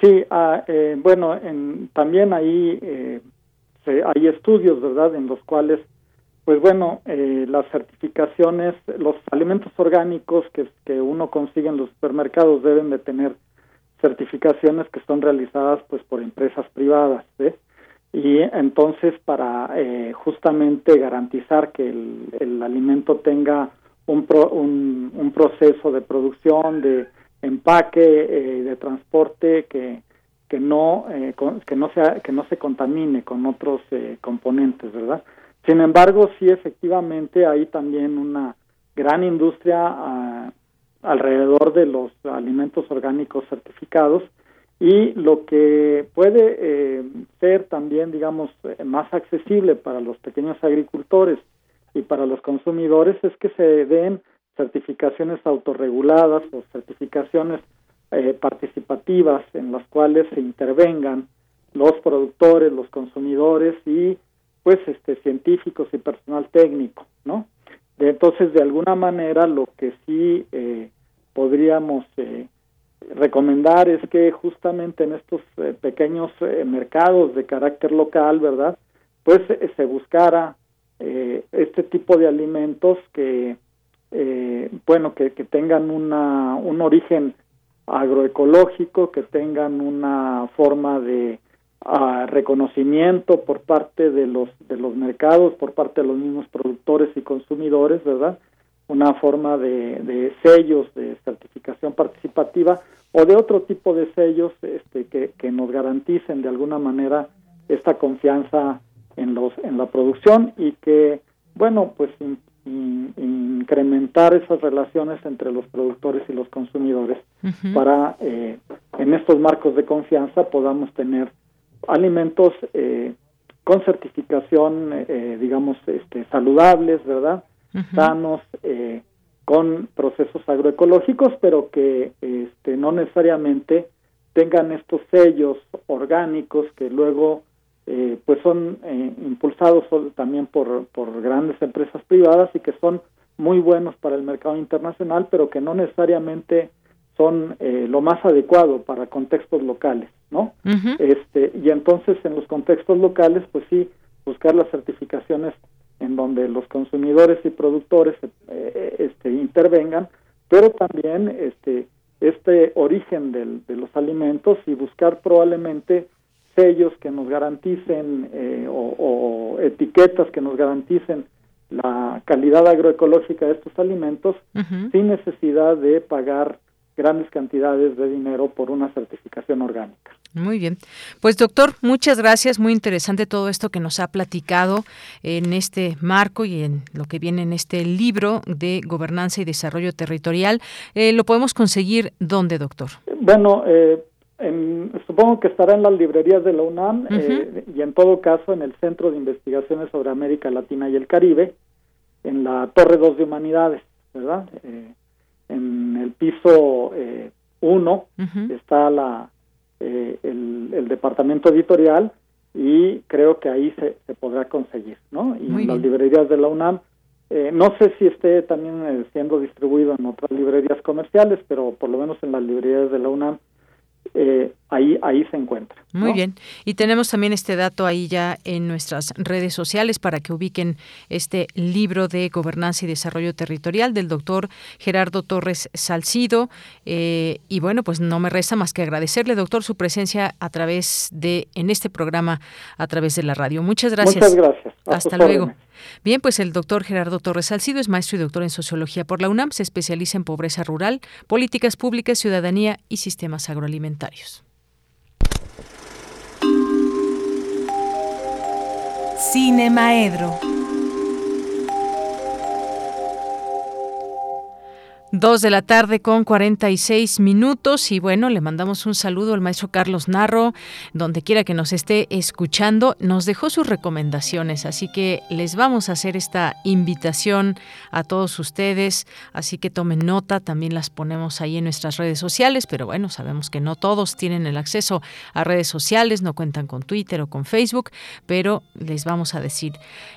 sí, ah, eh, bueno, en, también ahí eh, hay estudios, ¿verdad?, en los cuales, pues bueno, eh, las certificaciones, los alimentos orgánicos que, que uno consigue en los supermercados deben de tener certificaciones que son realizadas pues por empresas privadas, ¿eh? Y entonces para eh, justamente garantizar que el, el alimento tenga un, un, un, proceso de producción, de empaque, eh, de transporte que que no eh, que no sea que no se contamine con otros eh, componentes verdad sin embargo sí efectivamente hay también una gran industria ah, alrededor de los alimentos orgánicos certificados y lo que puede eh, ser también digamos más accesible para los pequeños agricultores y para los consumidores es que se den certificaciones autorreguladas o certificaciones eh, participativas en las cuales se intervengan los productores, los consumidores y pues este científicos y personal técnico, ¿no? De, entonces de alguna manera lo que sí eh, podríamos eh, recomendar es que justamente en estos pequeños mercados de carácter local, ¿verdad? Pues se buscara este tipo de alimentos que bueno que, que tengan una un origen agroecológico, que tengan una forma de ah, reconocimiento por parte de los de los mercados, por parte de los mismos productores y consumidores, ¿verdad? Una forma de, de sellos de certificación participativa o de otro tipo de sellos este, que, que nos garanticen de alguna manera esta confianza en los en la producción y que bueno pues incrementar esas relaciones entre los productores y los consumidores para eh, en estos marcos de confianza podamos tener alimentos eh, con certificación eh, digamos este saludables verdad sanos con procesos agroecológicos pero que este no necesariamente tengan estos sellos orgánicos que luego eh, pues son eh, impulsados también por, por grandes empresas privadas y que son muy buenos para el mercado internacional, pero que no necesariamente son eh, lo más adecuado para contextos locales, ¿no? Este y entonces en los contextos locales, pues sí buscar las certificaciones en donde los consumidores y productores este intervengan, pero también este este origen del, de los alimentos y buscar probablemente sellos que nos garanticen eh, o, etiquetas que nos garanticen la calidad agroecológica de estos alimentos sin necesidad de pagar grandes cantidades de dinero por una certificación orgánica. Muy bien. Pues doctor, muchas gracias. Muy interesante todo esto que nos ha platicado en este marco y en lo que viene en este libro de gobernanza y desarrollo territorial. Eh, ¿Lo podemos conseguir dónde, doctor? Bueno, eh, supongo que estará en las librerías de la UNAM eh, y en todo caso en el Centro de Investigaciones sobre América Latina y el Caribe, en la Torre 2 de Humanidades, ¿verdad? Eh, en el piso 1 eh, está la, el, el, departamento editorial y creo que ahí se, se podrá conseguir, ¿no? Y en las librerías de la UNAM, no sé si esté también siendo distribuido en otras librerías comerciales, pero por lo menos en las librerías de la UNAM eh, ahí, ahí se encuentra. Muy bien. Y tenemos también este dato ahí ya en nuestras redes sociales para que ubiquen este libro de Gobernanza y Desarrollo Territorial del doctor Gerardo Torres Salcido. Eh, y bueno, pues no me resta más que agradecerle, doctor, su presencia a través de, en este programa, a través de la radio. Muchas gracias. Muchas gracias. Hasta luego. Bien, pues el doctor Gerardo Torres Salcido es maestro y doctor en sociología por la UNAM, se especializa en pobreza rural, políticas públicas, ciudadanía y sistemas agroalimentarios. Cine Maedro. Dos de la tarde con 46 minutos. Y bueno, le mandamos un saludo al maestro Carlos Narro, donde quiera que nos esté escuchando, nos dejó sus recomendaciones, así que les vamos a hacer esta invitación a todos ustedes, así que tomen nota, también las ponemos ahí en nuestras redes sociales, pero bueno, sabemos que no todos tienen el acceso a redes sociales, no cuentan con Twitter o con Facebook, pero les vamos a decir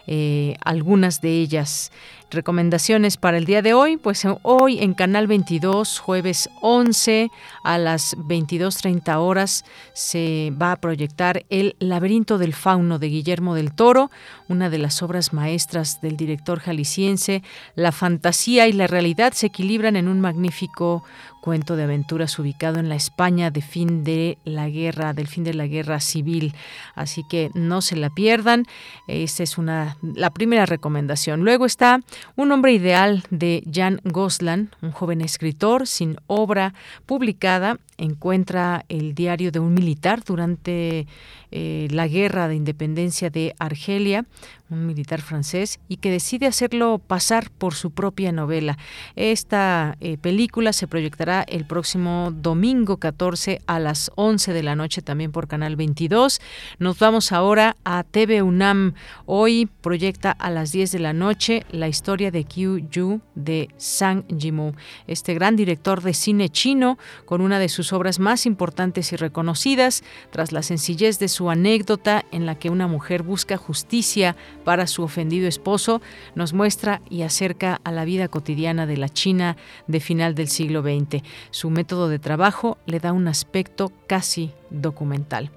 eh, algunas de ellas. Recomendaciones para el día de hoy, pues hoy en Canal 22, jueves 11 a las 22.30 horas, se va a proyectar El laberinto del fauno de Guillermo del Toro, una de las obras maestras del director jalisciense. La fantasía y la realidad se equilibran en un magnífico cuento de aventuras ubicado en la España de fin de la guerra, del fin de la guerra civil. Así que no se la pierdan. Esta es una la primera recomendación. Luego está Un hombre ideal de Jan Goslan, un joven escritor sin obra publicada encuentra el diario de un militar durante eh, la guerra de independencia de Argelia, un militar francés, y que decide hacerlo pasar por su propia novela. Esta eh, película se proyectará el próximo domingo 14 a las 11 de la noche también por Canal 22. Nos vamos ahora a TV UNAM. Hoy proyecta a las 10 de la noche la historia de Qiu Yu de Zhang Yimou, este gran director de cine chino con una de sus obras más importantes y reconocidas, tras la sencillez de su anécdota en la que una mujer busca justicia para su ofendido esposo, nos muestra y acerca a la vida cotidiana de la China de final del siglo XX. Su método de trabajo le da un aspecto casi documental.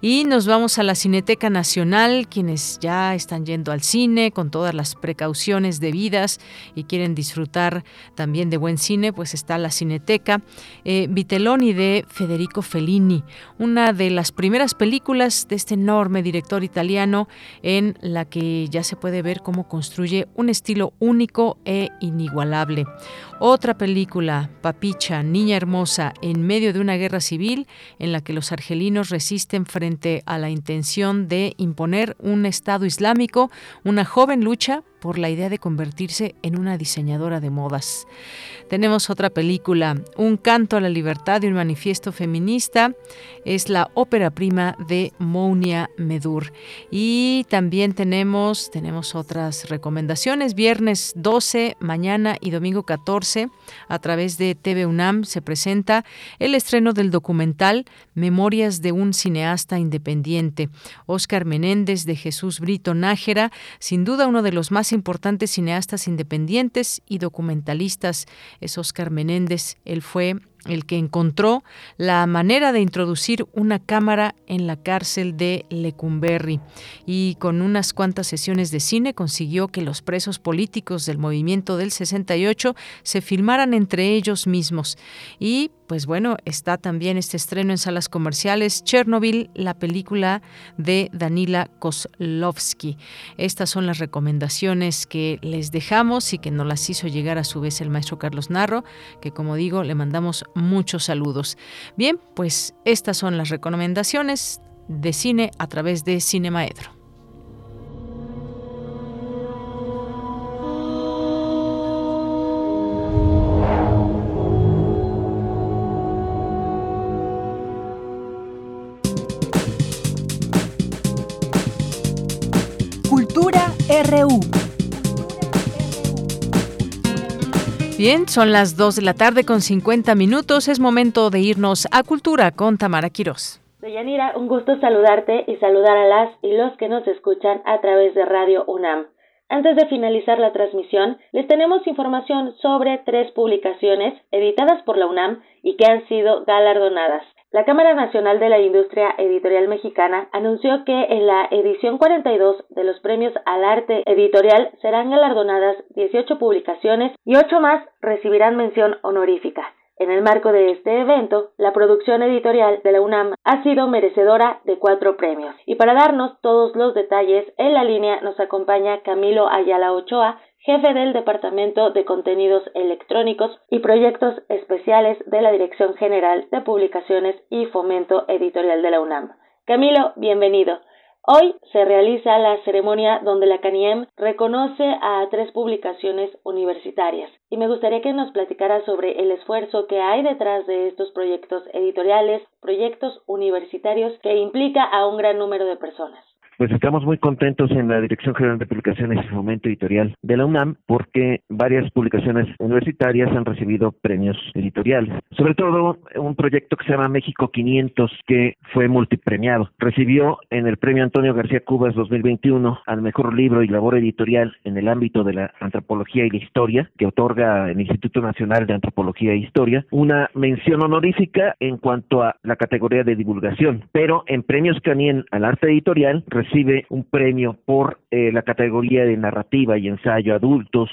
Y nos vamos a la Cineteca Nacional, quienes ya están yendo al cine con todas las precauciones debidas y quieren disfrutar también de buen cine, pues está la Cineteca eh, Vitelloni de Federico Fellini, una de las primeras películas de este enorme director italiano en la que ya se puede ver cómo construye un estilo único e inigualable. Otra película, Papicha, Niña Hermosa, en medio de una guerra civil en la que los argelinos resisten frente a la intención de imponer un Estado islámico, una joven lucha por la idea de convertirse en una diseñadora de modas. Tenemos otra película, Un canto a la libertad y un manifiesto feminista. Es la ópera prima de Mounia Medur. Y también tenemos, tenemos otras recomendaciones. Viernes 12, mañana y domingo 14, a través de TV UNAM se presenta el estreno del documental Memorias de un cineasta independiente. Oscar Menéndez de Jesús Brito Nájera, sin duda uno de los más importantes cineastas independientes y documentalistas es Oscar Menéndez. Él fue el que encontró la manera de introducir una cámara en la cárcel de Lecumberri y con unas cuantas sesiones de cine consiguió que los presos políticos del movimiento del 68 se filmaran entre ellos mismos y pues bueno, está también este estreno en salas comerciales, Chernobyl, la película de Danila Kozlovsky. Estas son las recomendaciones que les dejamos y que nos las hizo llegar a su vez el maestro Carlos Narro, que como digo, le mandamos muchos saludos. Bien, pues estas son las recomendaciones de cine a través de Cinemaedro. Cultura RU. Bien, son las 2 de la tarde con 50 minutos. Es momento de irnos a Cultura con Tamara Quirós. Deyanira, un gusto saludarte y saludar a las y los que nos escuchan a través de Radio UNAM. Antes de finalizar la transmisión, les tenemos información sobre tres publicaciones editadas por la UNAM y que han sido galardonadas. La Cámara Nacional de la Industria Editorial Mexicana anunció que en la edición 42 de los premios al arte editorial serán galardonadas 18 publicaciones y 8 más recibirán mención honorífica. En el marco de este evento, la producción editorial de la UNAM ha sido merecedora de cuatro premios. Y para darnos todos los detalles, en la línea nos acompaña Camilo Ayala Ochoa, jefe del Departamento de Contenidos Electrónicos y Proyectos Especiales de la Dirección General de Publicaciones y Fomento Editorial de la UNAM. Camilo, bienvenido. Hoy se realiza la ceremonia donde la CANIEM reconoce a tres publicaciones universitarias y me gustaría que nos platicara sobre el esfuerzo que hay detrás de estos proyectos editoriales, proyectos universitarios que implica a un gran número de personas. Pues estamos muy contentos en la Dirección General de Publicaciones y Fomento Editorial de la UNAM porque varias publicaciones universitarias han recibido premios editoriales. Sobre todo un proyecto que se llama México 500 que fue multipremiado. Recibió en el premio Antonio García Cubas 2021 al mejor libro y labor editorial en el ámbito de la antropología y la historia que otorga el Instituto Nacional de Antropología e Historia una mención honorífica en cuanto a la categoría de divulgación. Pero en premios Canien al arte editorial recibe un premio por eh, la categoría de narrativa y ensayo adultos,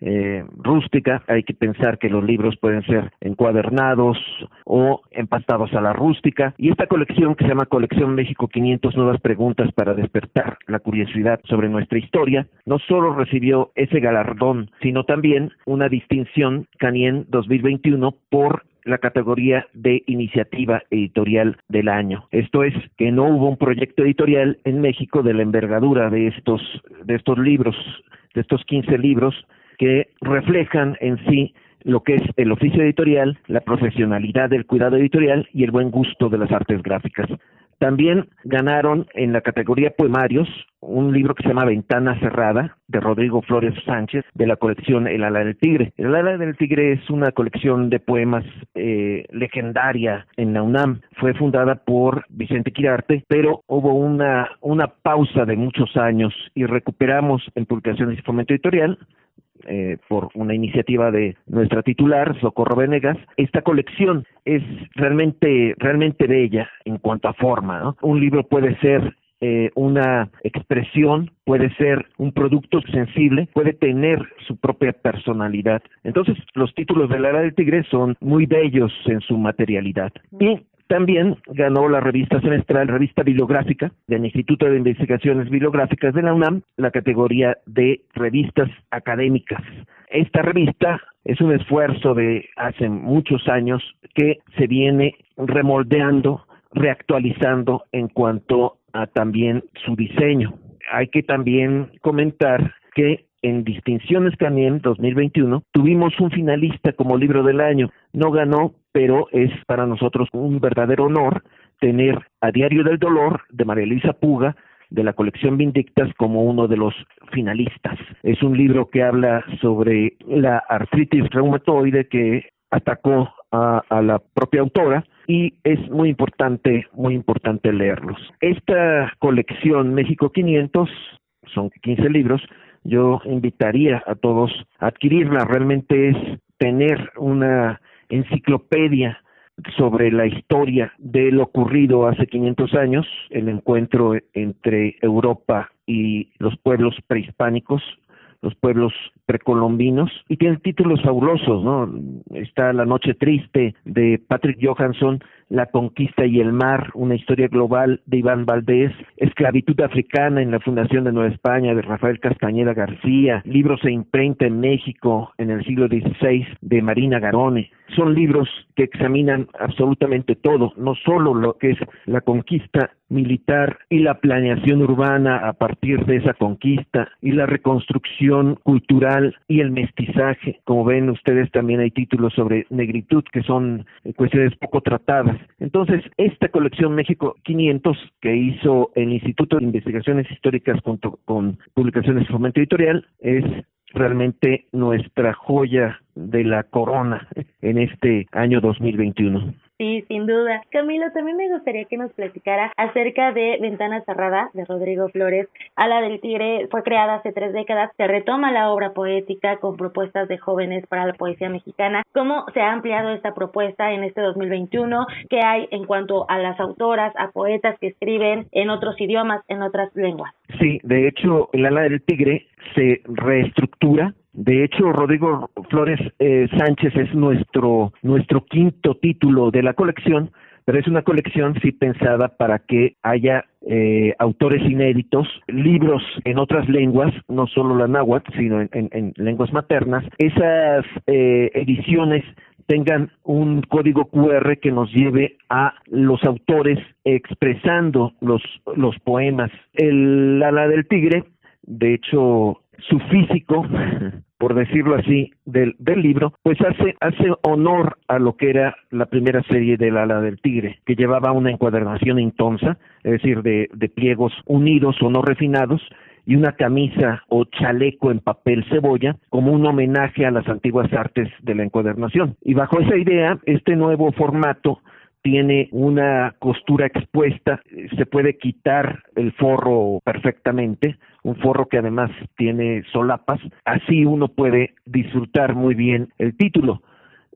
eh, rústica, hay que pensar que los libros pueden ser encuadernados o empastados a la rústica. Y esta colección que se llama Colección México 500 Nuevas Preguntas para despertar la curiosidad sobre nuestra historia, no solo recibió ese galardón, sino también una distinción Canien 2021 por la categoría de iniciativa editorial del año. Esto es que no hubo un proyecto editorial en México de la envergadura de estos de estos libros, de estos 15 libros que reflejan en sí lo que es el oficio editorial, la profesionalidad del cuidado editorial y el buen gusto de las artes gráficas. También ganaron en la categoría poemarios un libro que se llama Ventana Cerrada de Rodrigo Flores Sánchez de la colección El ala del tigre. El ala del tigre es una colección de poemas eh, legendaria en la UNAM. Fue fundada por Vicente Quirarte, pero hubo una, una pausa de muchos años y recuperamos en Publicaciones y Fomento Editorial eh, por una iniciativa de nuestra titular, Socorro Venegas. Esta colección es realmente, realmente bella en cuanto a forma. Un libro puede ser eh, una expresión, puede ser un producto sensible, puede tener su propia personalidad. Entonces, los títulos de la era del tigre son muy bellos en su materialidad. Y también ganó la revista semestral, revista bibliográfica del Instituto de Investigaciones Bibliográficas de la UNAM, la categoría de revistas académicas. Esta revista es un esfuerzo de hace muchos años que se viene remoldeando, reactualizando en cuanto a también su diseño. Hay que también comentar que en distinciones también 2021 tuvimos un finalista como libro del año. No ganó, pero es para nosotros un verdadero honor tener a Diario del Dolor de María Luisa Puga de la colección Vindictas como uno de los finalistas. Es un libro que habla sobre la artritis reumatoide que atacó a, a, la propia autora y es muy importante, muy importante leerlos. Esta colección México 500 son 15 libros, yo invitaría a todos a adquirirla. Realmente es tener una enciclopedia sobre la historia de lo ocurrido hace 500 años, el encuentro entre Europa y los pueblos prehispánicos, los pueblos precolombinos y tiene títulos fabulosos, ¿no? Está La Noche Triste de Patrick Johansson, La Conquista y el Mar, una historia global de Iván Valdés, Esclavitud Africana en la Fundación de Nueva España de Rafael Castañeda García, Libros e Imprenta en México en el siglo XVI de Marina Garone. Son libros que examinan absolutamente todo, no solo lo que es la conquista militar y la planeación urbana a partir de esa conquista y la reconstrucción cultural y el mestizaje. Como ven ustedes también hay títulos sobre negritud que son cuestiones poco tratadas. Entonces, esta colección México 500 que hizo el Instituto de Investigaciones Históricas junto con Publicaciones Fomento Editorial es realmente nuestra joya de la corona en este año 2021. Sí, sin duda. Camilo, también me gustaría que nos platicara acerca de Ventana Cerrada de Rodrigo Flores. Ala del Tigre fue creada hace tres décadas, se retoma la obra poética con propuestas de jóvenes para la poesía mexicana. ¿Cómo se ha ampliado esta propuesta en este 2021? ¿Qué hay en cuanto a las autoras, a poetas que escriben en otros idiomas, en otras lenguas? Sí, de hecho, el Ala del Tigre se reestructura de hecho, Rodrigo Flores eh, Sánchez es nuestro, nuestro quinto título de la colección, pero es una colección sí pensada para que haya eh, autores inéditos, libros en otras lenguas, no solo la náhuatl, sino en, lenguas maternas. Esas eh, ediciones tengan un código QR que nos lleve a los autores expresando los, los poemas. El ala del tigre, de hecho, su físico, por decirlo así, del, del libro, pues hace, hace honor a lo que era la primera serie del ala del tigre, que llevaba una encuadernación intonsa, es decir, de, de pliegos unidos o no refinados, y una camisa o chaleco en papel cebolla como un homenaje a las antiguas artes de la encuadernación. Y bajo esa idea, este nuevo formato tiene una costura expuesta, se puede quitar el forro perfectamente, un forro que además tiene solapas, así uno puede disfrutar muy bien el título,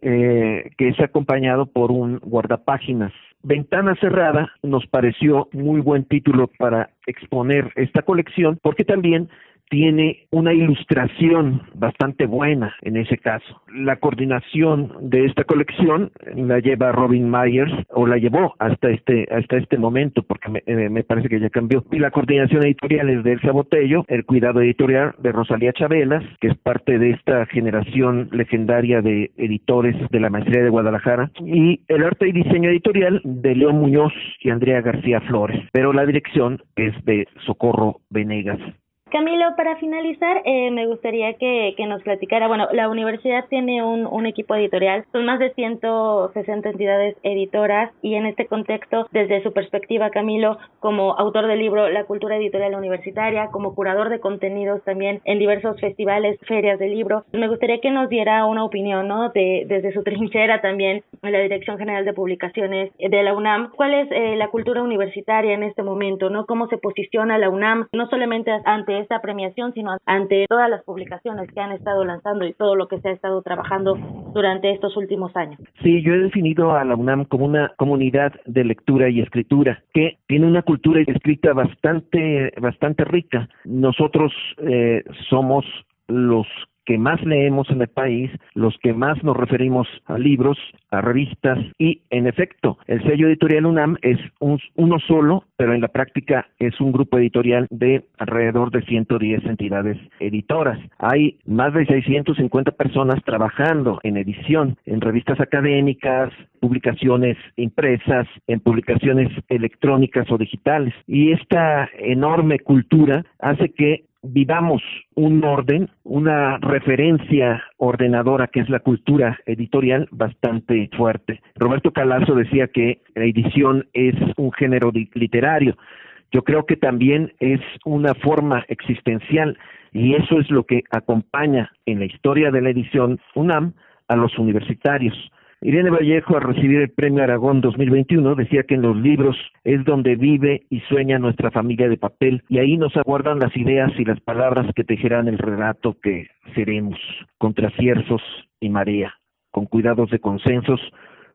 eh, que es acompañado por un guardapáginas. Ventana cerrada nos pareció muy buen título para exponer esta colección porque también tiene una ilustración bastante buena en ese caso. La coordinación de esta colección la lleva Robin Myers o la llevó hasta este hasta este momento porque me, eh, me parece que ya cambió. Y la coordinación editorial es de Elsa Botello, el cuidado editorial de Rosalía Chabelas, que es parte de esta generación legendaria de editores de la Maestría de Guadalajara, y el arte y diseño editorial de León Muñoz y Andrea García Flores, pero la dirección es de Socorro Venegas. Camilo, para finalizar, eh, me gustaría que, que, nos platicara, bueno, la universidad tiene un, un, equipo editorial, son más de 160 entidades editoras y en este contexto, desde su perspectiva, Camilo, como autor del libro La cultura editorial universitaria, como curador de contenidos también en diversos festivales, ferias de libro, me gustaría que nos diera una opinión, ¿no? De, desde su trinchera también en la Dirección General de Publicaciones de la UNAM, ¿cuál es eh, la cultura universitaria en este momento, ¿no? ¿Cómo se posiciona la UNAM, no solamente ante esta premiación, sino ante todas las publicaciones que han estado lanzando y todo lo que se ha estado trabajando durante estos últimos años. Sí, yo he definido a la UNAM como una comunidad de lectura y escritura que tiene una cultura escrita bastante, bastante rica. Nosotros eh, somos los que más leemos en el país, los que más nos referimos a libros, a revistas y, en efecto, el sello editorial UNAM es uno solo, pero en la práctica es un grupo editorial de alrededor de 110 entidades editoras. Hay más de 650 personas trabajando en edición, en revistas académicas, publicaciones impresas, en publicaciones electrónicas o digitales. Y esta enorme cultura hace que vivamos un orden, una referencia ordenadora que es la cultura editorial bastante fuerte. Roberto Calazo decía que la edición es un género literario. Yo creo que también es una forma existencial y eso es lo que acompaña en la historia de la edición UNAM a los universitarios. Irene Vallejo, al recibir el Premio Aragón 2021, decía que en los libros es donde vive y sueña nuestra familia de papel y ahí nos aguardan las ideas y las palabras que tejerán el relato que seremos, contra cierzos y marea, con cuidados de consensos,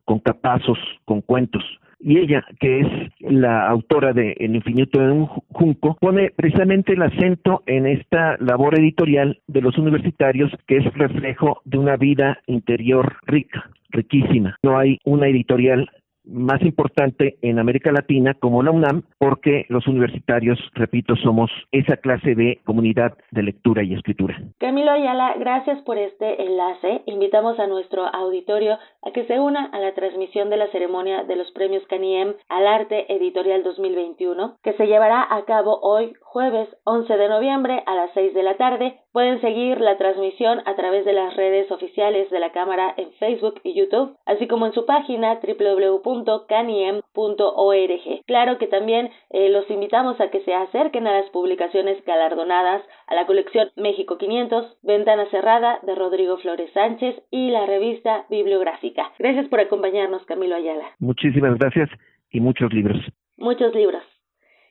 con capazos, con cuentos. Y ella, que es la autora de El infinito de un junco, pone precisamente el acento en esta labor editorial de los universitarios que es reflejo de una vida interior rica, riquísima. No hay una editorial más importante en América Latina como la UNAM, porque los universitarios, repito, somos esa clase de comunidad de lectura y escritura. Camilo Ayala, gracias por este enlace. Invitamos a nuestro auditorio a que se una a la transmisión de la ceremonia de los premios Caniem al arte editorial 2021, que se llevará a cabo hoy jueves 11 de noviembre a las 6 de la tarde. Pueden seguir la transmisión a través de las redes oficiales de la Cámara en Facebook y YouTube, así como en su página www.caniem.org. Claro que también eh, los invitamos a que se acerquen a las publicaciones galardonadas a la colección México 500, Ventana Cerrada de Rodrigo Flores Sánchez y la revista bibliográfica. Gracias por acompañarnos, Camilo Ayala. Muchísimas gracias y muchos libros. Muchos libros.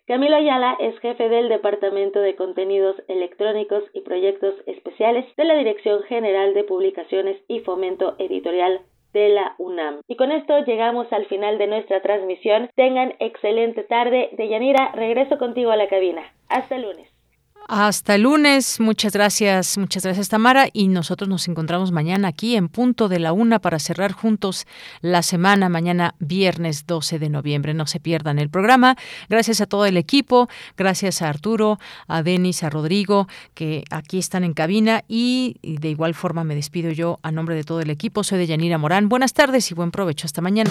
Camilo Ayala es jefe del Departamento de Contenidos Electrónicos y Proyectos Especiales de la Dirección General de Publicaciones y Fomento Editorial de la UNAM. Y con esto llegamos al final de nuestra transmisión. Tengan excelente tarde. Deyanira, regreso contigo a la cabina. Hasta lunes. Hasta el lunes, muchas gracias, muchas gracias Tamara y nosotros nos encontramos mañana aquí en punto de la una para cerrar juntos la semana, mañana viernes 12 de noviembre. No se pierdan el programa. Gracias a todo el equipo, gracias a Arturo, a Denis, a Rodrigo, que aquí están en cabina y, de igual forma me despido yo a nombre de todo el equipo. Soy de Yanira Morán. Buenas tardes y buen provecho. Hasta mañana.